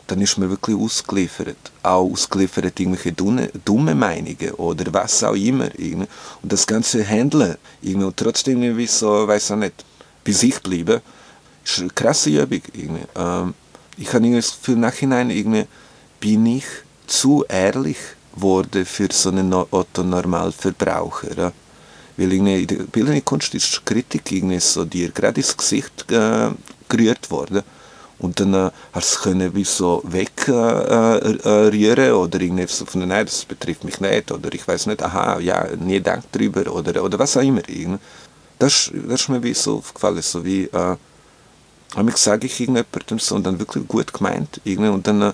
dann ist man wirklich ausgeliefert. Auch ausgeliefert irgendwelche dumme, Meinungen oder was auch immer. Irgendwie. Und das ganze Handeln irgendwie. und trotzdem irgendwie so, weiß ich nicht, bei sich bleiben, ist eine krasse Übung. Irgendwie. Ähm, ich habe das Gefühl, nachhinein irgendwie bin ich zu ehrlich geworden für so einen Otto-Normalverbraucher. Ja. Weil irgendwie in der bildenden Kunst ist Kritik irgendwie so dir gerade ins Gesicht äh, gerührt worden. Und dann äh, hast du können wie so wegrühren äh, äh, oder irgendwie so von, nein, das betrifft mich nicht oder ich weiß nicht, aha, ja, nie Dank drüber oder, oder was auch immer. Das, das ist mir wie so aufgefallen, so wie, äh, ich sage ich irgendjemandem so und dann wirklich gut gemeint irgendwie, und dann, äh,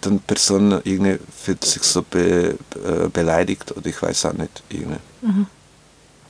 dann Person irgendwie fühlt sich so be, äh, beleidigt oder ich weiß auch nicht. Irgendwie. Mhm.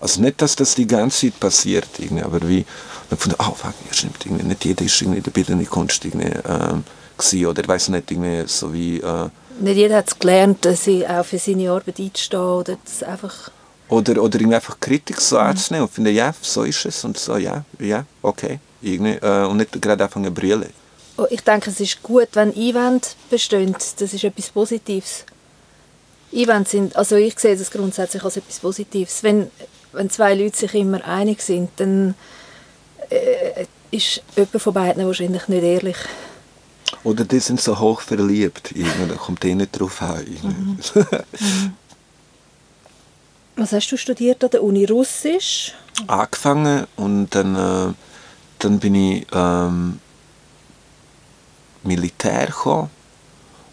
Also nicht, dass das die ganze Zeit passiert, irgendwie, aber wie, dann gefunden, oh, fuck, ja, stimmt, irgendwie, nicht jeder ist irgendwie in der bildenden Kunst irgendwie, ähm, gewesen, oder ich weiß nicht, irgendwie so wie... Äh, nicht jeder hat es gelernt, dass sie auch für seine Arbeit einzustehen oder das einfach... Oder, oder irgendwie einfach Kritik so mhm. anzunehmen und finden, ja, so ist es und so, ja, ja, okay, irgendwie, äh, und nicht gerade anfangen zu brüllen. Oh, ich denke, es ist gut, wenn Einwände bestehen, das ist etwas Positives. Einwände sind, also ich sehe das grundsätzlich als etwas Positives. Wenn, wenn zwei Leute sich immer einig sind, dann äh, ist jemand von beiden wahrscheinlich nicht ehrlich. Oder die sind so hoch verliebt, da kommt eh nicht drauf an. Mhm. Was hast du studiert an der Uni? Russisch? Angefangen und dann, äh, dann bin ich ähm, Militär gekommen.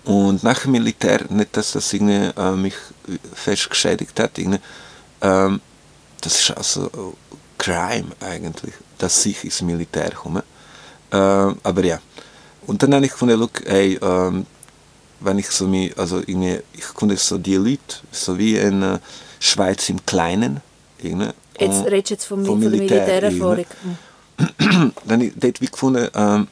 Und nach dem Militär, nicht dass das irgendwie, äh, mich fest geschädigt hat, irgendwie, ähm, das ist also Crime eigentlich, dass ich ins Militär komme. Äh, aber ja. Und dann habe ich gefunden, look, hey, ähm, wenn ich so mich, also irgendwie, ich konnte so die Leute, so wie in äh, Schweiz im Kleinen. Irgendwie, jetzt redest du jetzt vom, vom Militär, Militärerfahrung. dann habe ich dort wie gefunden, ähm,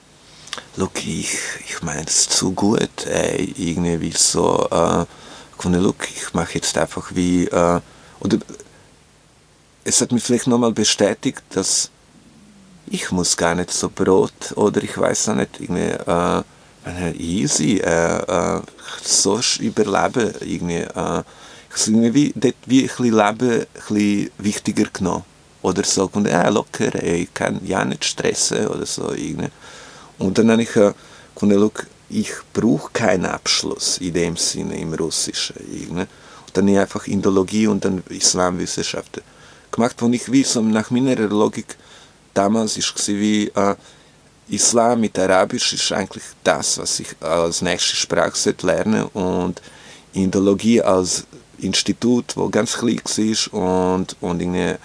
look, ich, ich meine es zu gut, ey, irgendwie so, äh, gefunden, look, ich mache jetzt einfach wie, äh, oder es hat mich vielleicht nochmal bestätigt, dass ich muss gar nicht so Brot oder ich weiß auch nicht, irgendwie, äh, easy, äh, äh, so überleben, irgendwie, äh, ich irgendwie dort wie ein Leben ein wichtiger genommen. Oder so, und ja, locker, ey, ich kann ja nicht stressen oder so, irgendwie. Und dann habe ich äh, ich brauche keinen Abschluss in dem Sinne im Russischen, irgendwie. Und dann habe ich einfach Indologie und dann Islamwissenschaften gemacht, wo ich wie nach meiner Logik damals ist wie äh, Islam mit Arabisch ist eigentlich das, was ich als nächste Sprache lernen und Indologie als Institut, wo ganz klein war und, und irgendwie,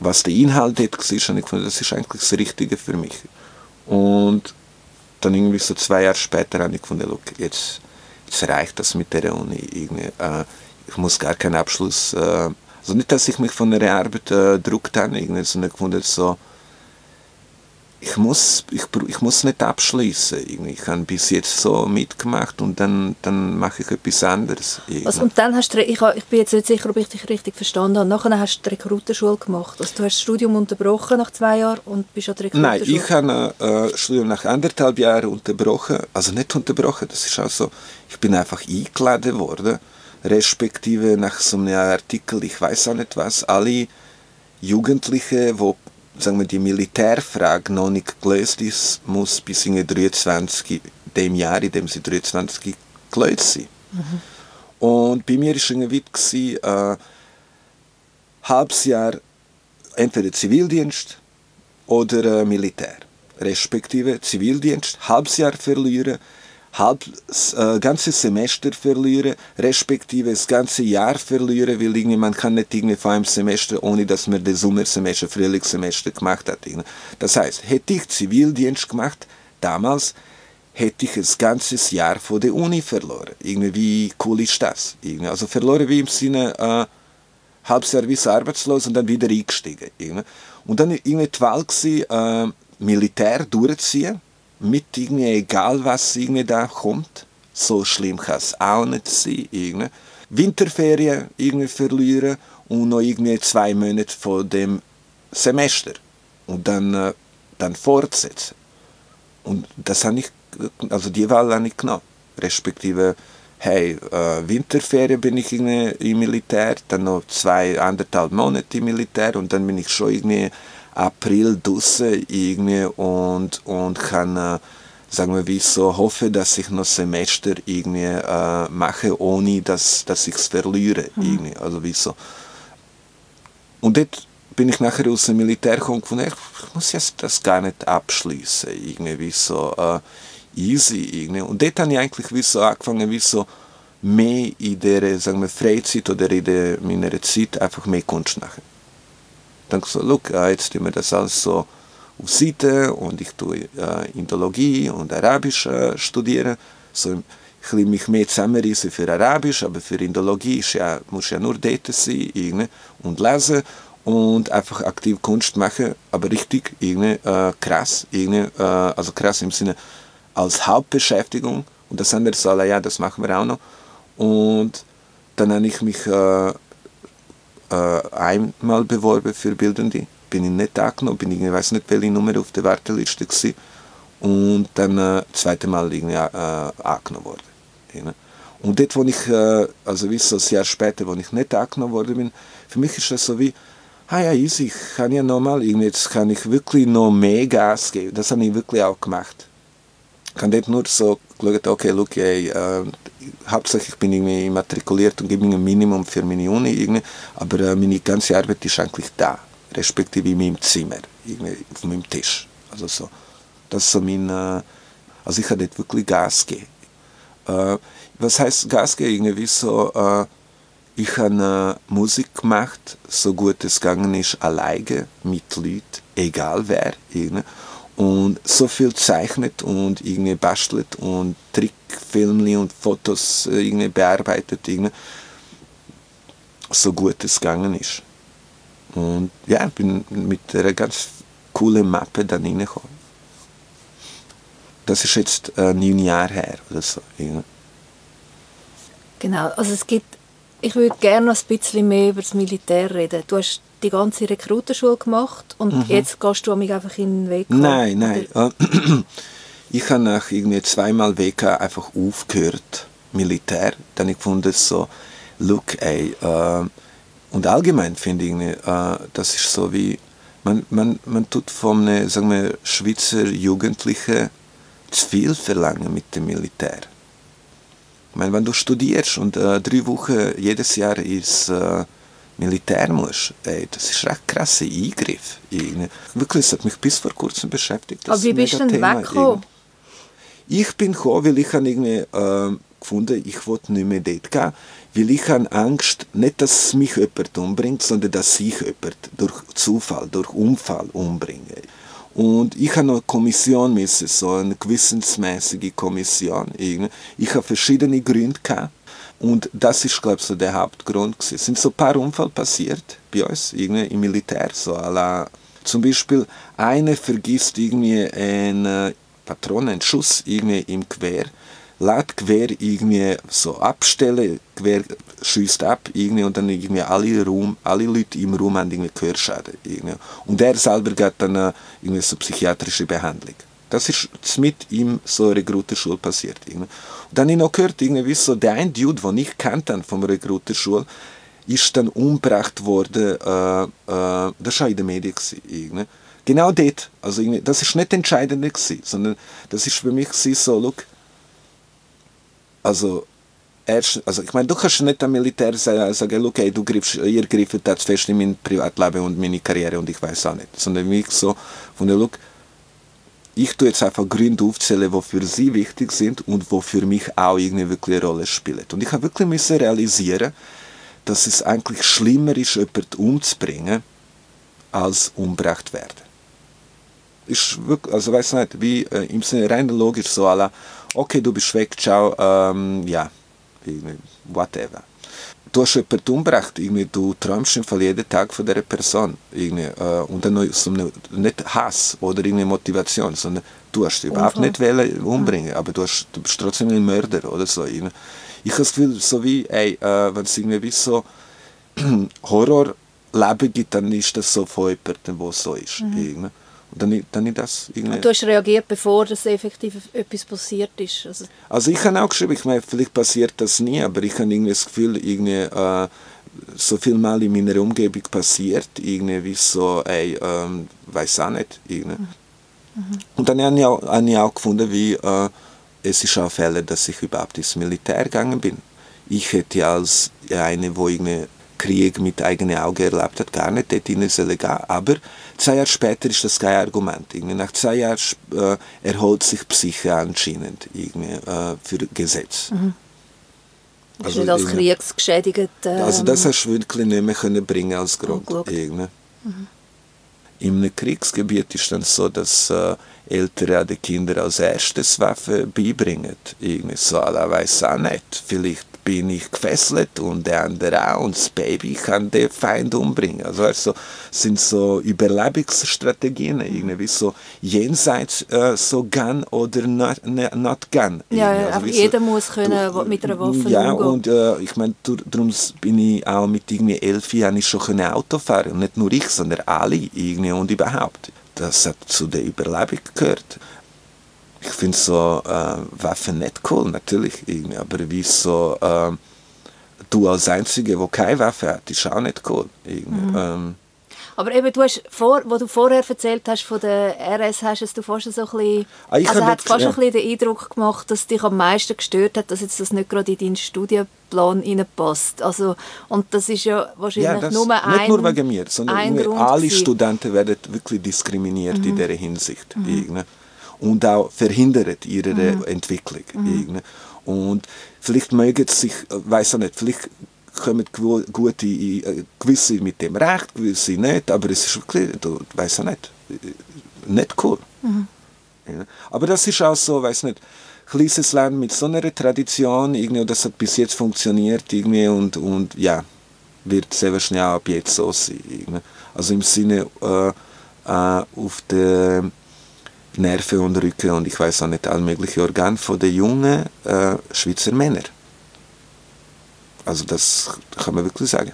was der Inhalt dort war, und ich fand, das ist eigentlich das Richtige für mich. Und dann irgendwie so zwei Jahre später habe ich gefunden, jetzt, jetzt reicht das mit der Uni. Irgendwie, äh, ich muss gar keinen Abschluss äh, also nicht, dass ich mich von der Arbeit äh, gedruckt habe, sondern gefunden so, ich muss, ich, ich muss nicht abschließen. Ich habe bis jetzt so mitgemacht und dann, dann mache ich etwas anderes. Also, und dann hast du, ich, ich bin jetzt nicht sicher, ob ich dich richtig verstanden habe, nachher hast du die Rekrutenschule gemacht. Also, du hast das Studium unterbrochen nach zwei Jahren und bist an der Rekrutenschule? Nein, ich habe äh, das Studium nach anderthalb Jahren unterbrochen. Also nicht unterbrochen, das ist also, ich bin einfach eingeladen worden respektive nach so einem Artikel, ich weiß auch nicht was, alle Jugendliche, wo sagen wir, die Militärfrage noch nicht gelöst ist, muss bis in 23, dem Jahr, in dem sie 23 gelöst sein. Mhm. Und bei mir war irgendwie äh, halbes Jahr entweder Zivildienst oder äh, Militär. Respektive Zivildienst, halbes Jahr verlieren, halb, äh, ganzes Semester verlieren, respektive das ganze Jahr verlieren, weil irgendwie, man kann nicht irgendwie vor einem Semester, ohne dass man das Sommersemester, Frühlingssemester gemacht hat. Irgendwie. Das heißt, hätte ich Zivildienst gemacht, damals, hätte ich das ganze Jahr vor der Uni verloren. Irgendwie, wie cool ist das? Irgendwie. Also verloren wie im Sinne, äh, halbes Jahr wie arbeitslos und dann wieder eingestiegen. Irgendwie. Und dann irgendwie die Wahl gewesen, äh, Militär durchziehen, mit irgendwie, egal was irgendwie da kommt. So schlimm kann es auch nicht sein. Irgendwie. Winterferien irgendwie verlieren und noch irgendwie zwei Monate vor dem Semester. Und dann, äh, dann fortsetzen. Und das habe ich, also die Wahl habe ich genommen. Respektive, hey, äh, Winterferien bin ich irgendwie im Militär, dann noch zwei, anderthalb Monate im Militär und dann bin ich schon irgendwie April draußen irgendwie und, und kann, sagen wir wie so, hoffe, dass ich noch Semester irgendwie äh, mache, ohne dass, dass ich es verliere. Mhm. Irgendwie. Also wie so. Und dort bin ich nachher aus dem Militär gekommen und ich muss jetzt das gar nicht abschließen. Irgendwie so äh, easy. Irgendwie. Und dort habe ich eigentlich wie so angefangen, wie so mehr in der sagen wir, Freizeit oder in der, meiner Zeit einfach mehr Kunst machen dann gesagt, look, jetzt tun wir das alles so auf Seite und ich tue äh, Indologie und Arabisch äh, studieren. So, ich will mich mehr zusammenreißen für Arabisch, aber für Indologie ist ja, muss ja nur dort sein irgendwie, und lesen und einfach aktiv Kunst machen, aber richtig irgendwie, äh, krass, irgendwie, äh, also krass im Sinne als Hauptbeschäftigung und das andere soll ja, das machen wir auch noch. Und dann habe ich mich äh, einmal beworben für Bildende. Bin ich nicht angenommen, bin ich, weiß nicht, welche Nummer auf der Warteliste war. Und dann äh, das zweite Mal irgendwie, äh, angenommen worden. Ja. Und dort, wo ich, äh, also wie so ein Jahr später, wo ich nicht angenommen worden bin, für mich ist das so wie, ah ja, easy, ich kann ja nochmal, jetzt kann ich wirklich noch mehr Gas geben. Das habe ich wirklich auch gemacht. Habe dort nur so geschaut, okay, look, ey, äh, hauptsächlich bin ich immatrikuliert und gebe mir ein Minimum für meine Uni, irgendwie, aber äh, meine ganze Arbeit ist eigentlich da, respektive in meinem Zimmer, auf meinem Tisch. Also so, das ist so mein, äh, also ich habe dort wirklich Gas gegeben. Was heißt Gas geben? Irgendwie so, ich habe Musik gemacht, so gut es gegangen ist, alleine, mit Leuten, egal wer. Irgendwie und so viel zeichnet und irgendwie bastelt und Trickfilme und Fotos äh, irgendwie bearbeitet, irgendwie, so gut es gegangen ist. Und ja, ich bin mit einer ganz coolen Mappe dann reingekommen. Das ist jetzt äh, neun Jahre her oder so. Irgendwie. Genau, also es gibt, ich würde gerne noch ein bisschen mehr über das Militär reden. Du hast die ganze Rekrutenschule gemacht und mhm. jetzt gehst du mich einfach in den Weg? Nein, nein. Oder? Ich habe nach irgendwie zweimal WK einfach aufgehört, Militär. Dann ich gefunden so, look, ey, äh, und allgemein finde ich, äh, das ist so wie, man, man, man tut von einem, sagen wir, Schweizer Jugendlichen zu viel verlangen mit dem Militär. Ich meine, wenn du studierst und äh, drei Wochen jedes Jahr ist äh, Militär musst, ey, das ist ein krasser Eingriff. Wirklich, das hat mich bis vor kurzem beschäftigt. Aber wie bist du denn weggekommen? Ich bin gekommen, weil ich habe irgendwie äh, gefunden, ich wollte nicht mehr dort gehen, weil ich habe Angst, nicht, dass mich jemand umbringt, sondern dass ich jemand durch Zufall, durch Unfall umbringe. Und ich habe eine Kommission müssen, so eine gewissensmäßige Kommission. Ich habe verschiedene Gründe gehabt und das ist, glaube ich, so der Hauptgrund. Es sind so ein paar Unfälle passiert bei uns, irgendwie im Militär. So la, zum Beispiel, einer vergisst irgendwie eine Patrone, einen Schuss irgendwie im Quer, Quer irgendwie so abstellen, Quer schießt ab irgendwie und dann irgendwie alle, Raum, alle Leute im Raum haben irgendwie Gehörschaden. Irgendwie. Und er selber geht dann äh, irgendwie so psychiatrische Behandlung. Das ist mit ihm so eine Rekruterschule passiert. Irgendwie. Und dann habe ich noch gehört, irgendwie so, der ein Dude, den ich kannte vom Rekruterschule, ist dann umgebracht worden, äh, äh, das war in den Medien. Irgendwie. Genau dort. Also irgendwie, das ist nicht entscheidend, gewesen, sondern das ist für mich so, look, also also ich meine, du kannst nicht am Militär sagen, okay, du griffst, ihr greift das fest in mein Privatleben und meine Karriere und ich weiß auch nicht. Sondern wie so, von der Look, ich tue jetzt einfach Gründe aufzählen, die für sie wichtig sind und wo für mich auch irgendwie wirklich eine Rolle spielen. Und ich habe wirklich müssen realisieren, dass es eigentlich schlimmer ist, jemanden umzubringen, als umgebracht werden. Ist wirklich, also weiß nicht, wie äh, im Sinne rein logisch so aller, okay, du bist weg, ciao, ähm, ja, whatever. Du hast jemanden umgebracht, irgendwie, du träumst im Fall jeden Tag von dieser Person. Irgendwie, äh, und dann eine, nicht Hass oder irgendwie Motivation, sondern du hast überhaupt nicht wollen umbringen, aber du, hast, du bist trotzdem ein Mörder oder so. Irgendwie. Ich habe das Gefühl, so wie, ey, äh, wenn es irgendwie wie so Horrorleben gibt, dann ist das so von jemandem, der so ist. Mhm. Und dann, dann ich das irgendwie... Und du hast reagiert, bevor das effektiv etwas passiert ist? Also, also ich habe auch geschrieben, ich meine, vielleicht passiert das nie, aber ich habe irgendwie das Gefühl, irgendwie, äh, so viel Mal in meiner Umgebung passiert, irgendwie wie so, ey, ähm, weiß auch nicht, irgendwie. Mhm. Mhm. Und dann habe ich, auch, habe ich auch gefunden, wie äh, es ist auch Fälle, dass ich überhaupt ins Militär gegangen bin. Ich hätte als eine, wo irgendwie Krieg mit eigenen Augen erlebt hat, gar nicht dort in legal. Aber zwei Jahre später ist das kein Argument. Irgendwie nach zwei Jahren äh, erholt sich Psyche anscheinend irgendwie, äh, für Gesetz. Mhm. Also, nicht als kriegsgeschädigt. Ähm, also das hast du wirklich nicht mehr können bringen als Grund. Mhm. In einem Kriegsgebiet ist dann so, dass äh, Eltern den Kindern als erstes Waffe beibringen. Irgendwie so, ich weiß auch nicht. Vielleicht bin ich gefesselt und der andere auch und das Baby kann den Feind umbringen. Also, also sind so Überlebensstrategien, irgendwie so jenseits äh, so gun oder not, not gun. Ja, also, jeder so, muss können du, mit einer Waffe Ja, umgehen. und äh, ich meine, darum bin ich auch mit irgendwie elf Jahren schon können Auto fahren und nicht nur ich, sondern alle irgendwie und überhaupt. Das hat zu der Überlebung gehört ich finde so äh, Waffen nicht cool, natürlich, irgendwie, aber wie so äh, du als Einzige, der keine Waffe hat, ist auch nicht cool. Mhm. Ähm, aber eben, du hast vor, wo du vorher erzählt hast von der RS, hast du fast so ein bisschen, ah, also hat fast ja. ein bisschen den Eindruck gemacht, dass dich am meisten gestört hat, dass jetzt das nicht gerade in deinen Studienplan reinpasst. Also, und das ist ja wahrscheinlich ja, nur ein Nicht nur wegen mir, sondern alle Studenten werden wirklich diskriminiert mhm. in dieser Hinsicht. Mhm und auch verhindert ihre mhm. Entwicklung. Mhm. Und vielleicht mögen sie sich, äh, weiß auch nicht, vielleicht kommen gute, äh, gewisse mit dem Recht, gewisse nicht, aber es ist wirklich, du weißt auch nicht, äh, nicht cool. Mhm. Ja. Aber das ist auch so, weiß nicht, kleines Land mit so einer Tradition, irgendwie, das hat bis jetzt funktioniert, irgendwie, und, und ja, wird sehr auch ab jetzt so sein. Irgendwie. Also im Sinne, äh, äh, auf der Nerven und Rücken und ich weiß auch nicht, alle möglichen Organe von den jungen äh, Schweizer Männern. Also das kann man wirklich sagen.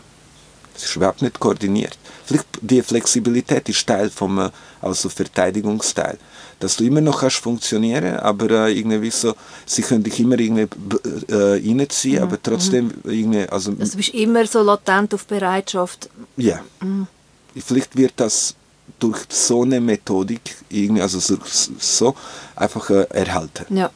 Das ist überhaupt nicht koordiniert. Vielleicht die Flexibilität ist Teil vom äh, also Verteidigungsteil. Dass du immer noch kannst funktionieren, aber äh, irgendwie so, sie können dich immer irgendwie äh, reinziehen, mhm. aber trotzdem mhm. irgendwie, also... Also du bist immer so latent auf Bereitschaft. Ja. Mhm. Vielleicht wird das durch so eine Methodik irgendwie, also so, einfach äh, erhalten. Ja.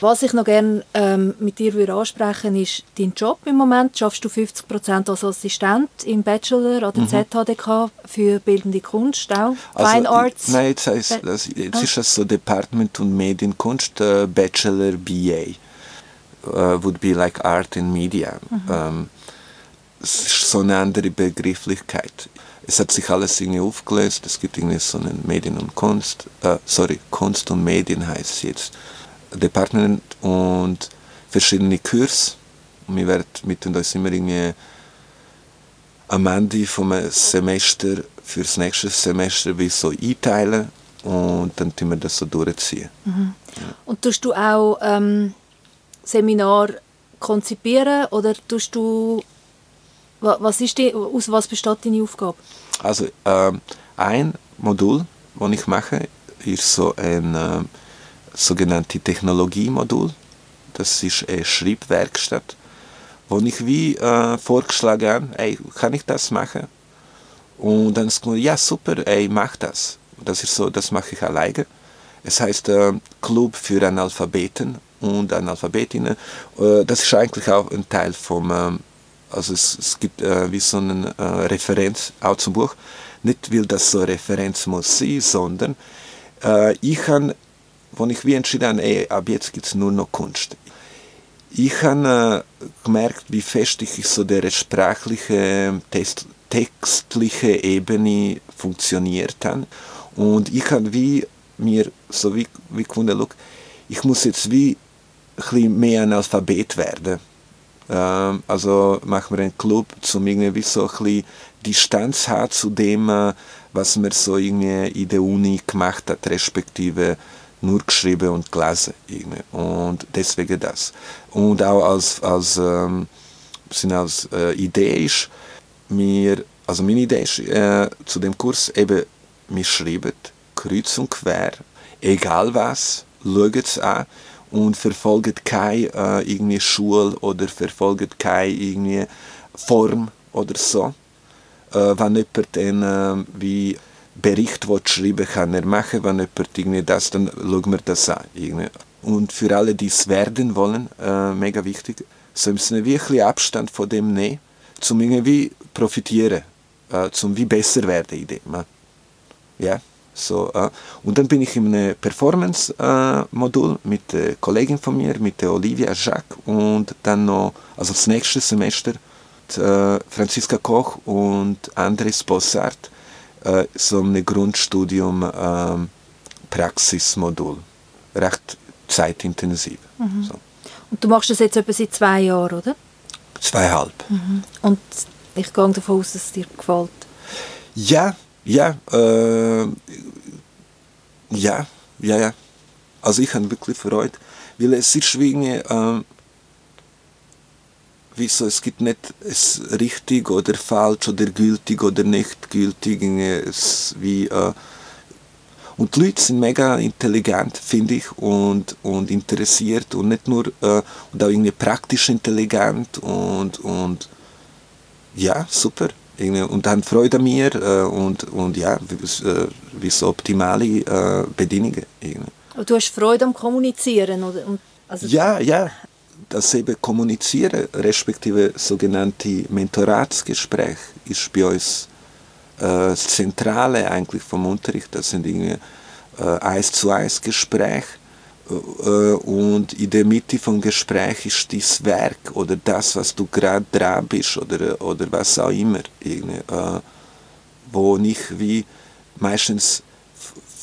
Was ich noch gerne ähm, mit dir würde ansprechen ist dein Job im Moment. Schaffst du 50% als Assistent im Bachelor an der mhm. ZHDK für bildende Kunst auch? Also, Fine Arts? Nein, jetzt, heißt, das, jetzt ah. ist das so Department und Medienkunst, äh, Bachelor BA. Uh, would be like Art and Media. Mhm. Ähm, es ist so eine andere Begrifflichkeit es hat sich alles irgendwie aufgelöst. Es gibt irgendwie so einen Medien und Kunst, äh, sorry, Kunst und Medien heißt es jetzt, Department und verschiedene Kurse. Und wir werden mit uns immer irgendwie am Ende vom Semester für das nächste Semester wie so einteilen und dann tun wir das so durchziehen. Mhm. Ja. Und tust du auch ähm, Seminar konzipieren oder tust du was ist die, aus was besteht deine Aufgabe? Also ähm, ein Modul, das ich mache, ist so ein äh, sogenanntes Technologiemodul. Das ist eine Schreibwerkstatt, wo ich wie äh, vorgeschlagen habe, ey, kann ich das machen? Und dann ist ja super, ey, mach das. Das ist so, das mache ich alleine. Es heißt äh, Club für Analphabeten und Analphabetinnen. Äh, das ist eigentlich auch ein Teil vom, ähm, also es, es gibt äh, wie so eine äh, Referenz auch zum Buch. Nicht, weil das so eine Referenz muss sein, sondern äh, ich habe, als ich wie entschieden habe, ey, ab jetzt gibt es nur noch Kunst. Ich habe äh, gemerkt, wie fest ich so der sprachliche, textliche Ebene funktioniert habe. Und ich habe wie mir so wie, wie gefunden, look, ich muss jetzt wie ein bisschen mehr ein Alphabet werden. Ähm, also machen wir einen Club, um irgendwie so ein bisschen Distanz haben zu dem, äh, was man so irgendwie in der Uni gemacht hat, respektive nur geschrieben und gelesen. Irgendwie. Und deswegen das. Und auch als, als, ähm, als äh, Idee ist, mir, also meine Idee ist äh, zu dem Kurs eben, wir schreiben kreuz und quer, egal was, schaut es an und verfolgt keine äh, irgendwie Schule oder verfolgt keine irgendwie Form oder so. Äh, wenn jemand dann äh, wie Bericht schreiben kann er machen, wenn jemand irgendwie das, dann schauen wir das an. Irgendwie. Und für alle, die es werden wollen, äh, mega wichtig, so müssen wir wirklich Abstand von dem nehmen, zum irgendwie profitieren, äh, zum wie besser werden in dem. Ja. So, äh. Und dann bin ich in einem Performance-Modul äh, mit der Kollegin von mir, mit der Olivia Jacques und dann noch, also das nächste Semester, die, äh, Franziska Koch und Andres Bossart, äh, so ein Grundstudium ähm, Praxismodul. Recht zeitintensiv. Mhm. So. Und du machst das jetzt etwa seit zwei Jahren, oder? Zweieinhalb. Mhm. Und ich gehe davon aus, dass es dir gefällt. Ja, ja, äh, ja, ja, ja. Also ich habe wirklich Freude, weil es ist wie, äh, wieso, es gibt nicht es richtig oder falsch oder gültig oder nicht gültig, es wie, äh, und die Leute sind mega intelligent, finde ich, und, und interessiert und nicht nur, äh, und auch irgendwie praktisch intelligent und, und ja, super und haben Freude an mir äh, und, und ja, wie äh, so optimale äh, Bedingungen. Irgendwie. Und du hast Freude am Kommunizieren? Oder? Also ja, ja. Das eben Kommunizieren, respektive sogenannte Mentoratsgespräch, ist bei uns äh, das Zentrale eigentlich vom Unterricht. Das sind irgendwie äh, eins zu eins Gespräche und in der Mitte vom Gespräch ist dein Werk oder das, was du gerade dran bist oder, oder was auch immer, äh, wo ich wie meistens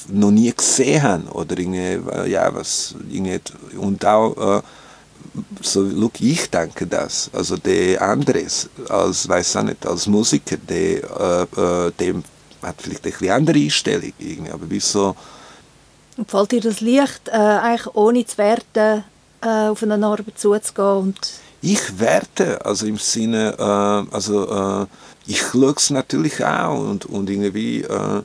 noch nie gesehen habe oder irgendwie, äh, ja, was, irgendwie, und auch äh, so, look, ich denke das, also der Andres, als, weiß auch nicht, als Musiker, der, äh, äh, dem hat vielleicht eine andere Einstellung, irgendwie, aber wie so, und fällt dir das leicht, äh, eigentlich ohne zu werten, äh, auf eine Arbeit zuzugehen? Und ich werte, also im Sinne, äh, also äh, ich schaue es natürlich auch und, und irgendwie, äh,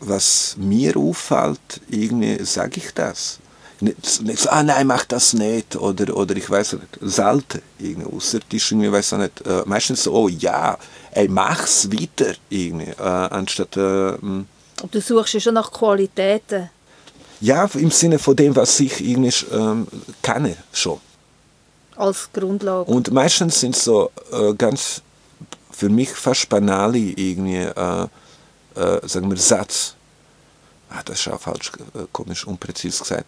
was mir auffällt, irgendwie sage ich das. Nicht, nicht so, ah nein, mach das nicht, oder, oder ich weiß nicht, selten, irgendwie, außer irgendwie, weiß nicht, äh, meistens so, oh ja, ey, mach's weiter, irgendwie, anstatt... Aber du suchst ja schon nach Qualitäten. Ja, im Sinne von dem, was ich irgendwie ähm, kenne schon. Als Grundlage. Und meistens sind so äh, ganz für mich fast banale irgendwie, äh, äh, sagen wir, Satz. Ah, das ist auch falsch, äh, komisch, unpräzise gesagt.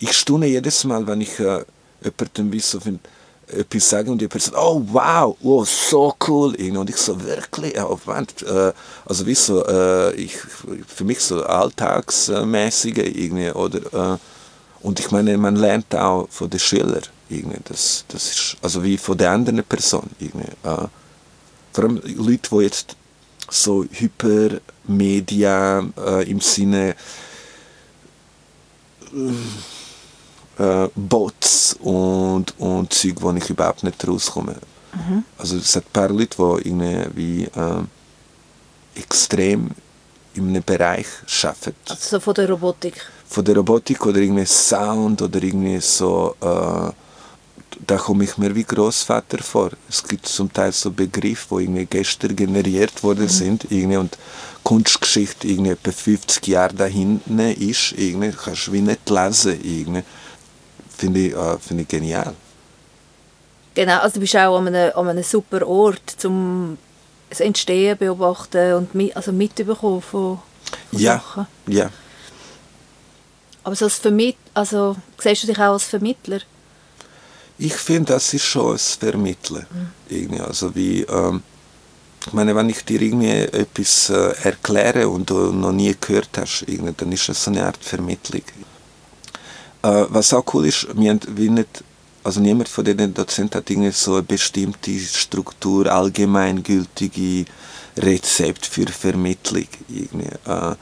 Ich staune jedes Mal, wenn ich äh, jemanden wie so finde, etwas sagen und die Person, oh wow, oh, so cool. Und ich so, wirklich, oh, äh, also wie so, äh, ich, für mich so alltagsmäßige irgendwie, oder, äh, und ich meine, man lernt auch von den Schülern irgendwie, das, das ist, also wie von der anderen Person irgendwie. Äh, vor allem Leute, die jetzt so Hypermedia äh, im Sinne äh, Bots und, und Zeug, wo ich überhaupt nicht rauskomme. Mhm. Also es hat ein paar Leute, die irgendwie äh, extrem in einem Bereich arbeiten. Also von der Robotik? Von der Robotik oder irgendwie Sound oder irgendwie so, äh, da komme ich mir wie Großvater vor. Es gibt zum Teil so Begriffe, die irgendwie gestern generiert worden mhm. sind irgendwie, und Kunstgeschichte irgendwie etwa 50 Jahre da hinten ist, irgendwie, kannst du wie nicht lesen. Irgendwie finde ich, äh, find ich genial. Genau, also du bist auch an einem, an einem super Ort, um das Entstehen beobachten und mit, also mitbekommen von, von Ja, Sachen. ja. Aber so als Vermitt also siehst du dich auch als Vermittler? Ich finde, das ist schon ein Vermitteln. Irgendwie. Also wie, ähm, ich meine, wenn ich dir irgendwie etwas äh, erkläre und du noch nie gehört hast, irgendwie, dann ist das so eine Art Vermittlung. Äh, was auch cool ist, wir haben wie also niemand von den Dozenten hat irgendwie so eine bestimmte Struktur, allgemeingültige Rezept für Vermittlung. Irgendwie. Äh,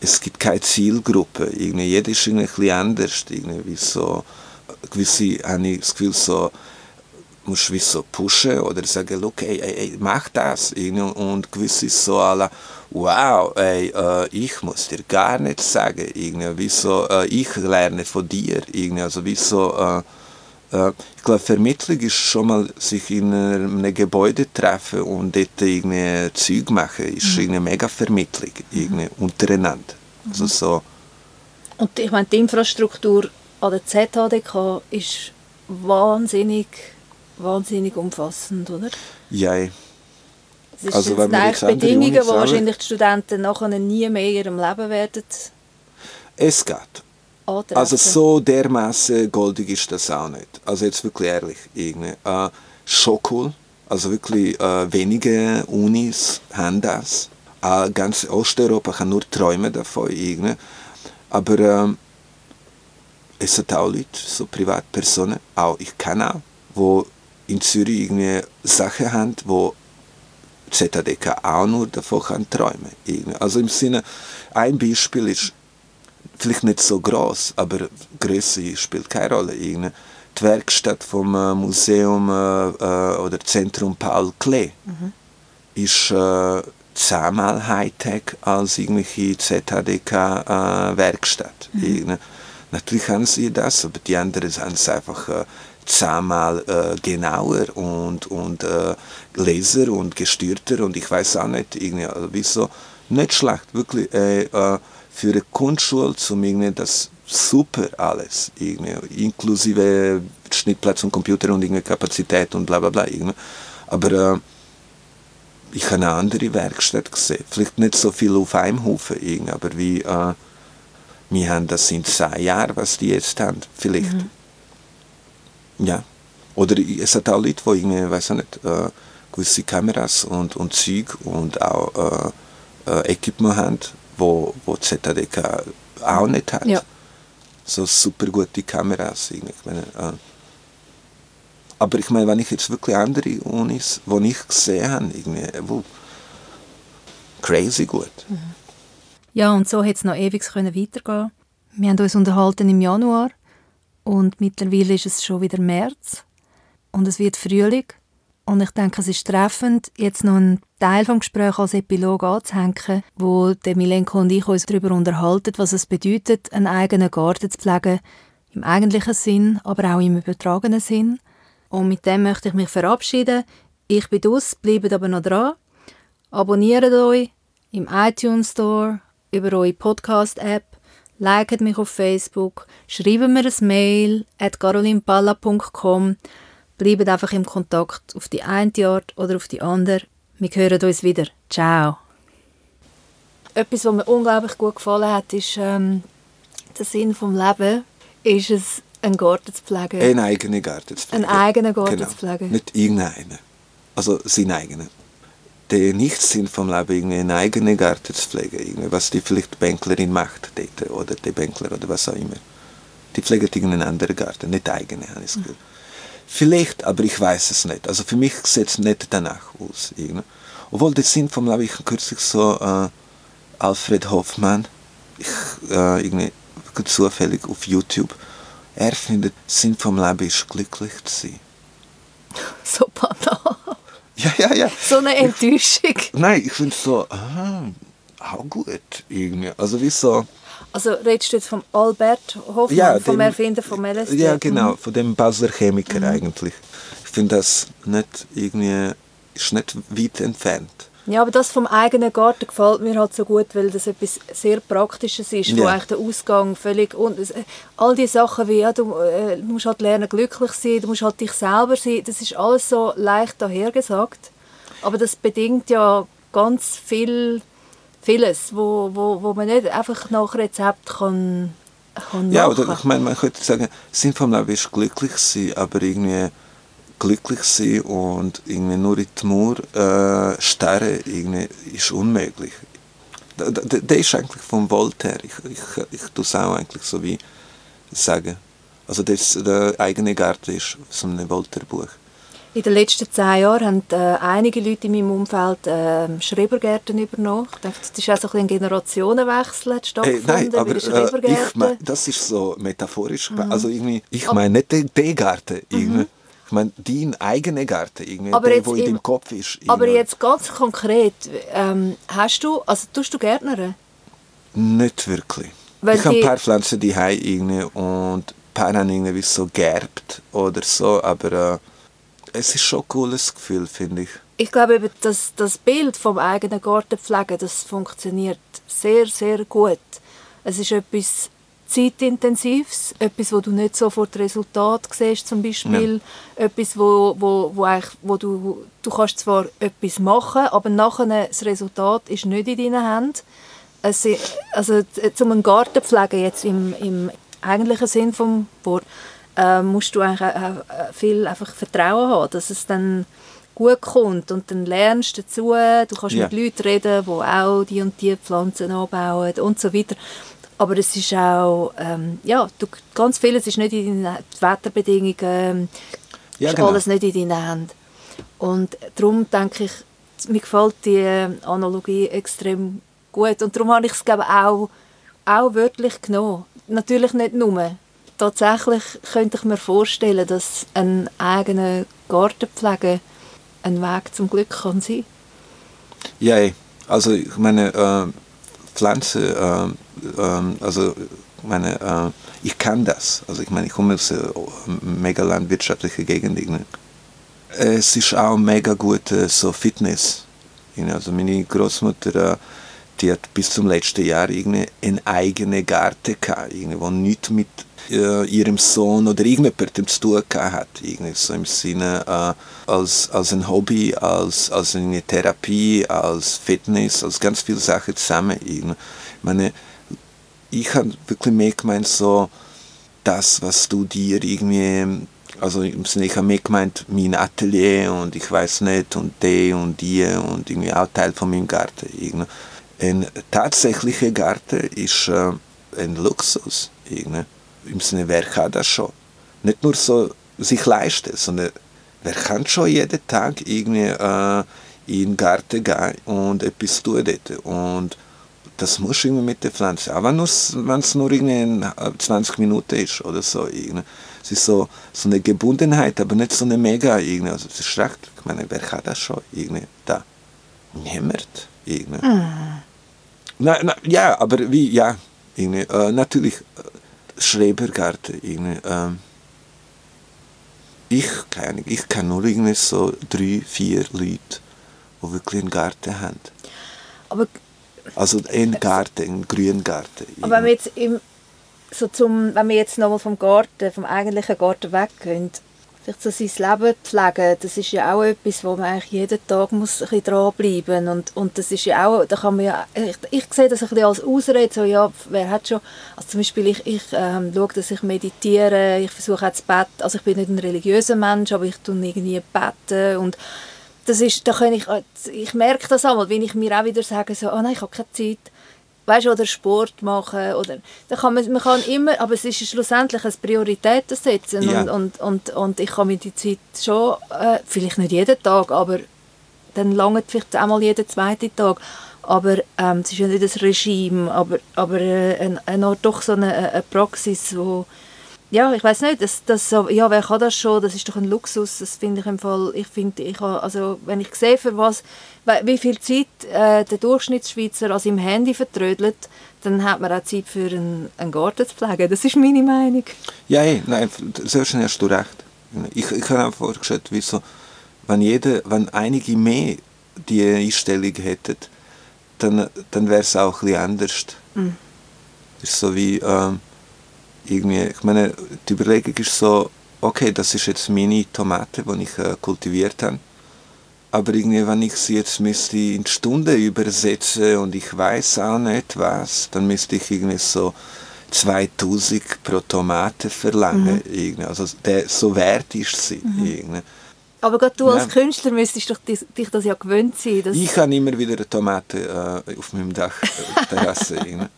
es gibt keine Zielgruppe. Irgendwie. Jeder ist irgendwie ein bisschen anders. Irgendwie so, gewisse habe ich das Gefühl, so, du wie so pushen oder sagen, look, ey, ey, mach das. Und gewisse so alle, wow, ey, äh, ich muss dir gar nichts sagen. Irgendwie. Wie so, äh, ich lerne von dir. Also wie so, äh, ich glaube, Vermittlung ist schon mal sich in einem Gebäude treffen und dort irgendwie Zeug machen, ist eine mega Vermittlung irgendwie, untereinander. Also so, Und ich meine, die Infrastruktur an der ZHDK ist wahnsinnig, wahnsinnig umfassend, oder? ja, Es ist Also, wenn jetzt andere Bedingungen, die wahrscheinlich die Studenten nachher nie mehr in ihrem Leben werden es geht. antreffen. Also so dermaßen goldig ist das auch nicht. Also jetzt wirklich ehrlich. Irgendwie. Äh, schon cool. Also wirklich äh, wenige Unis haben das. Äh, ganz Osteuropa kann nur träumen davon. Irgendwie. Aber ähm, es hat auch Leute, so Privatpersonen, auch ich kenne auch, wo in Zürich irgendwie Sachen haben, wo ZHDK auch nur davon kann träumen. Irgendwie. Also im Sinne, ein Beispiel ist, vielleicht nicht so groß, aber Größe spielt keine Rolle. Irgendwie. Die Werkstatt vom äh, Museum äh, äh, oder Zentrum Paul Klee ist äh, zehnmal Hightech als irgendwelche ZHDK-Werkstatt. Irgendwie. Natürlich haben sie das, aber die anderen haben es einfach äh, zehnmal äh, genauer und, und äh, Laser und gestürter und ich weiß auch nicht, irgendwie, also wieso, nicht schlecht, wirklich äh, äh, für eine Kunstschule zum irgendwie das super alles, irgendwie, inklusive Schnittplatz und Computer und irgendwie Kapazität und bla bla bla. Irgendwie. Aber äh, ich habe eine andere Werkstatt gesehen, vielleicht nicht so viel auf einem Haufen, irgendwie, aber wie, wir haben das in zehn Jahren, was die jetzt haben, vielleicht. Ja. Oder es hat auch Leute, die irgendwie, weiß ich nicht, äh, gewisse Kameras und, und Zeug und auch äh, äh, Equipment haben, wo, wo ZDK auch nicht hat. Ja. So super gute Kameras. irgendwie. Ich meine, äh, aber ich meine, wenn ich jetzt wirklich andere Unis, die ich gesehen habe, irgendwie, äh, wo, crazy gut. Ja, und so hätte es noch ewig können weitergehen Wir haben uns unterhalten im Januar und mittlerweile ist es schon wieder März und es wird Frühling. Und ich denke, es ist treffend, jetzt noch einen Teil vom Gespräch als Epilog anzuhängen, wo der Milenko und ich uns darüber unterhalten, was es bedeutet, einen eigenen Garten zu pflegen, im eigentlichen Sinn, aber auch im übertragenen Sinn. Und mit dem möchte ich mich verabschieden. Ich bin aus, bleibt aber noch dran. Abonniert euch im iTunes Store, über eure Podcast-App, liket mich auf Facebook, schreibt mir ein Mail at carolinpalla.com. Bleibt einfach im Kontakt auf die eine Art oder auf die andere. Wir hören uns wieder. Ciao. Etwas, was mir unglaublich gut gefallen hat, ist ähm, der Sinn vom Leben, ist es, einen Garten zu pflegen. Einen eigenen Garten zu pflegen. Einen eigenen Garten genau. zu pflegen. Nicht irgendeinen. Also seinen eigenen. Der Nichtsinn vom Leben, irgendwie einen eigenen Garten zu pflegen. Irgendwie, was die vielleicht Bänklerin macht dort, oder der Bänkler oder was auch immer. Die pflegen irgendeinen anderen Garten, nicht eigene, habe ich Gefühl. Vielleicht, aber ich weiß es nicht. Also für mich sieht es nicht danach aus. Irgendwie. Obwohl der Sinn vom Leben, ich kürzlich so äh, Alfred Hoffmann, ich, äh, irgendwie zufällig auf YouTube, er findet, Sinn vom Leben ist glücklich zu sein. So banal. Ja, ja, ja. So eine Enttäuschung. Nein, ich finde so, ah, auch gut irgendwie. Also wie so, Also redest du jetzt vom Albert Hoffmann, Ja, vom dem- Erfinder vom LSD? ja genau, von dem Basler Chemiker Mhm. eigentlich. Ich finde das nicht irgendwie, ist nicht weit entfernt. Ja, aber das vom eigenen Garten gefällt mir halt so gut, weil das etwas sehr Praktisches ist, ja. wo eigentlich der Ausgang völlig und all die Sachen wie ja, du, äh, musst halt lernen glücklich sein, du musst halt dich selber sein, das ist alles so leicht dahergesagt, aber das bedingt ja ganz viel vieles, wo, wo, wo man nicht einfach nach Rezept kann, kann Ja, oder ich meine, man könnte sagen, Sinn vom Leben ist glücklich sein, aber irgendwie glücklich sein und irgendwie nur in die Mauer äh, starren irgendwie ist unmöglich. Der, der, der ist eigentlich vom Voltaire. Ich, ich, ich tue es auch eigentlich so wie sagen. Also das, der eigene Garten ist so ein Voltaire-Buch. In den letzten zehn Jahren haben äh, einige Leute in meinem Umfeld äh, Schrebergärten übernommen. Ich denke, das ist auch so ein Generationenwechsel stattgefunden hey, nein, aber, äh, ich mein, das ist so metaphorisch. Mhm. Also irgendwie, ich meine nicht den, den Garten. Mhm. Ich meine, dein eigener Garten, irgendwie, aber der, der in deinem Kopf ist. Irgendwie. Aber jetzt ganz konkret, ähm, hast du, also tust du Gärtner? Nicht wirklich. Weil ich habe ein paar Pflanzen die irgendwie und ein paar haben irgendwie so gerbt oder so, aber äh, es ist schon ein cooles Gefühl, finde ich. Ich glaube eben, dass das Bild vom eigenen Gartenpflegen, das funktioniert sehr, sehr gut. Es ist etwas zeitintensives, etwas, wo du nicht sofort Resultat siehst zum Beispiel, ja. etwas, wo, wo, wo, eigentlich, wo du, du kannst zwar etwas machen, aber nachher das Resultat ist nicht in deinen Händen. Es, also zum einen Garten pflegen jetzt im, im eigentlichen Sinn vom Wort, äh, musst du eigentlich äh, äh, viel einfach Vertrauen haben, dass es dann gut kommt und dann lernst du dazu, du kannst ja. mit Leuten reden, die auch die und die Pflanzen anbauen und so weiter. Aber es ist auch, ähm, ja, du, ganz vieles ist nicht in den Wetterbedingungen, ja, ist genau. alles nicht in deinen Händen. Und darum denke ich, mir gefällt die Analogie extrem gut. Und darum habe ich es glaube auch, auch wörtlich genommen. Natürlich nicht nur. Tatsächlich könnte ich mir vorstellen, dass ein eigener Gartenpflege ein Weg zum Glück kann sein. Ja, also ich meine, äh, Pflanzen äh, ähm, also meine, äh, ich kann das. Also ich meine, ich komme aus einer mega landwirtschaftlichen Gegend. Es ist auch mega gut so Fitness. Also meine Großmutter, äh, die hat bis zum letzten Jahr einen eigenen Garten gehabt, wo nichts mit äh, ihrem Sohn oder irgendjemandem zu tun hat. So im Sinne äh, als, als ein Hobby, als, als eine Therapie, als Fitness, als ganz viele Sachen zusammen. Ich meine, ich habe wirklich mehr gemeint, so das, was du dir irgendwie, also im Sinne, ich habe mehr gemeint, mein Atelier und ich weiß nicht und die und die und irgendwie auch Teil von meinem Garten. Irgendwie. Ein tatsächlicher Garten ist äh, ein Luxus. Irgendwie. Im Sinne, wer kann das schon? Nicht nur so sich leisten, sondern wer kann schon jeden Tag irgendwie äh, in den Garten gehen und etwas tun dort. Und das muss irgendwie mit der Pflanze. Aber wenn es nur irgendwie 20 Minuten ist oder so. Irgendwie. Es ist so, so eine Gebundenheit, aber nicht so eine mega. Irgendwie. Also es ist. Ich meine, wer kann das schon? Irgendwie. Da. Niemand. Irgendwie. Mm. Na, na, ja, aber wie, ja. Irgendwie. Äh, natürlich, äh, Schrebergarten. Irgendwie. Ähm, ich, keine ich kenne nur irgendwie so drei, vier Leute, die wirklich einen Garten haben. Aber also ein Garten, ein Grüngarten. Aber wenn wir jetzt, im, so zum, wenn wir jetzt nochmal vom Garten, vom eigentlichen Garten weggehen, vielleicht so sein Leben pflegen, das ist ja auch etwas, wo man eigentlich jeden Tag muss ein bisschen dranbleiben und, und das ist ja auch, da kann man ja, ich, ich sehe das ein bisschen als Ausrede, so ja, wer hat schon, also zum Beispiel ich, ich ähm, schaue, dass ich meditiere, ich versuche auch zu beten, also ich bin nicht ein religiöser Mensch, aber ich tue irgendwie beten und das ist, da kann ich, ich merke das einmal, wenn ich mir auch wieder sage, so, oh nein, ich habe keine Zeit, weißt, oder Sport machen, oder, da kann man, man kann immer, aber es ist schlussendlich ein Prioritäten setzen ja. und, und, und, und ich kann mir die Zeit schon, äh, vielleicht nicht jeden Tag, aber dann lange vielleicht einmal jeden zweiten Tag, aber ähm, es ist ja nicht das Regime, aber, aber äh, eine, eine, doch so eine, eine Praxis, wo ja, ich weiß nicht, das, das so, ja, wer kann das schon, das ist doch ein Luxus, das finde ich im Fall, ich finde, ich habe, also wenn ich sehe, für was, wie viel Zeit äh, der Durchschnittsschweizer an seinem Handy vertrödelt, dann hat man auch Zeit für einen, einen Garten zu pflegen, das ist meine Meinung. Ja, hey, nein, sehr schnell hast du recht. Ich, ich habe auch vorgestellt, wie so, wenn, jeder, wenn einige mehr die Einstellung hätten, dann, dann wäre es auch ein bisschen anders. Mhm. Das ist so wie, ähm, irgendwie, ich meine, die Überlegung ist so, okay, das ist jetzt meine Tomate, die ich äh, kultiviert habe. Aber irgendwie, wenn ich sie jetzt müsste in Stunden übersetzen und ich weiß auch nicht was, dann müsste ich irgendwie so 2000 pro Tomate verlangen. Mhm. Also der, so wert ist sie. Mhm. Aber gerade du ja. als Künstler müsstest doch dich, dich das ja gewöhnt sein. ich habe immer wieder eine Tomate äh, auf meinem Dach, äh, Terrasse.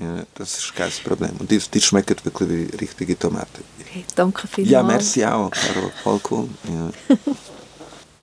Ja, das ist kein Problem. Und die, die schmecken wirklich wie richtige Tomate. Okay, danke vielmals. Ja, merci auch, Caro. Voll cool. Ja.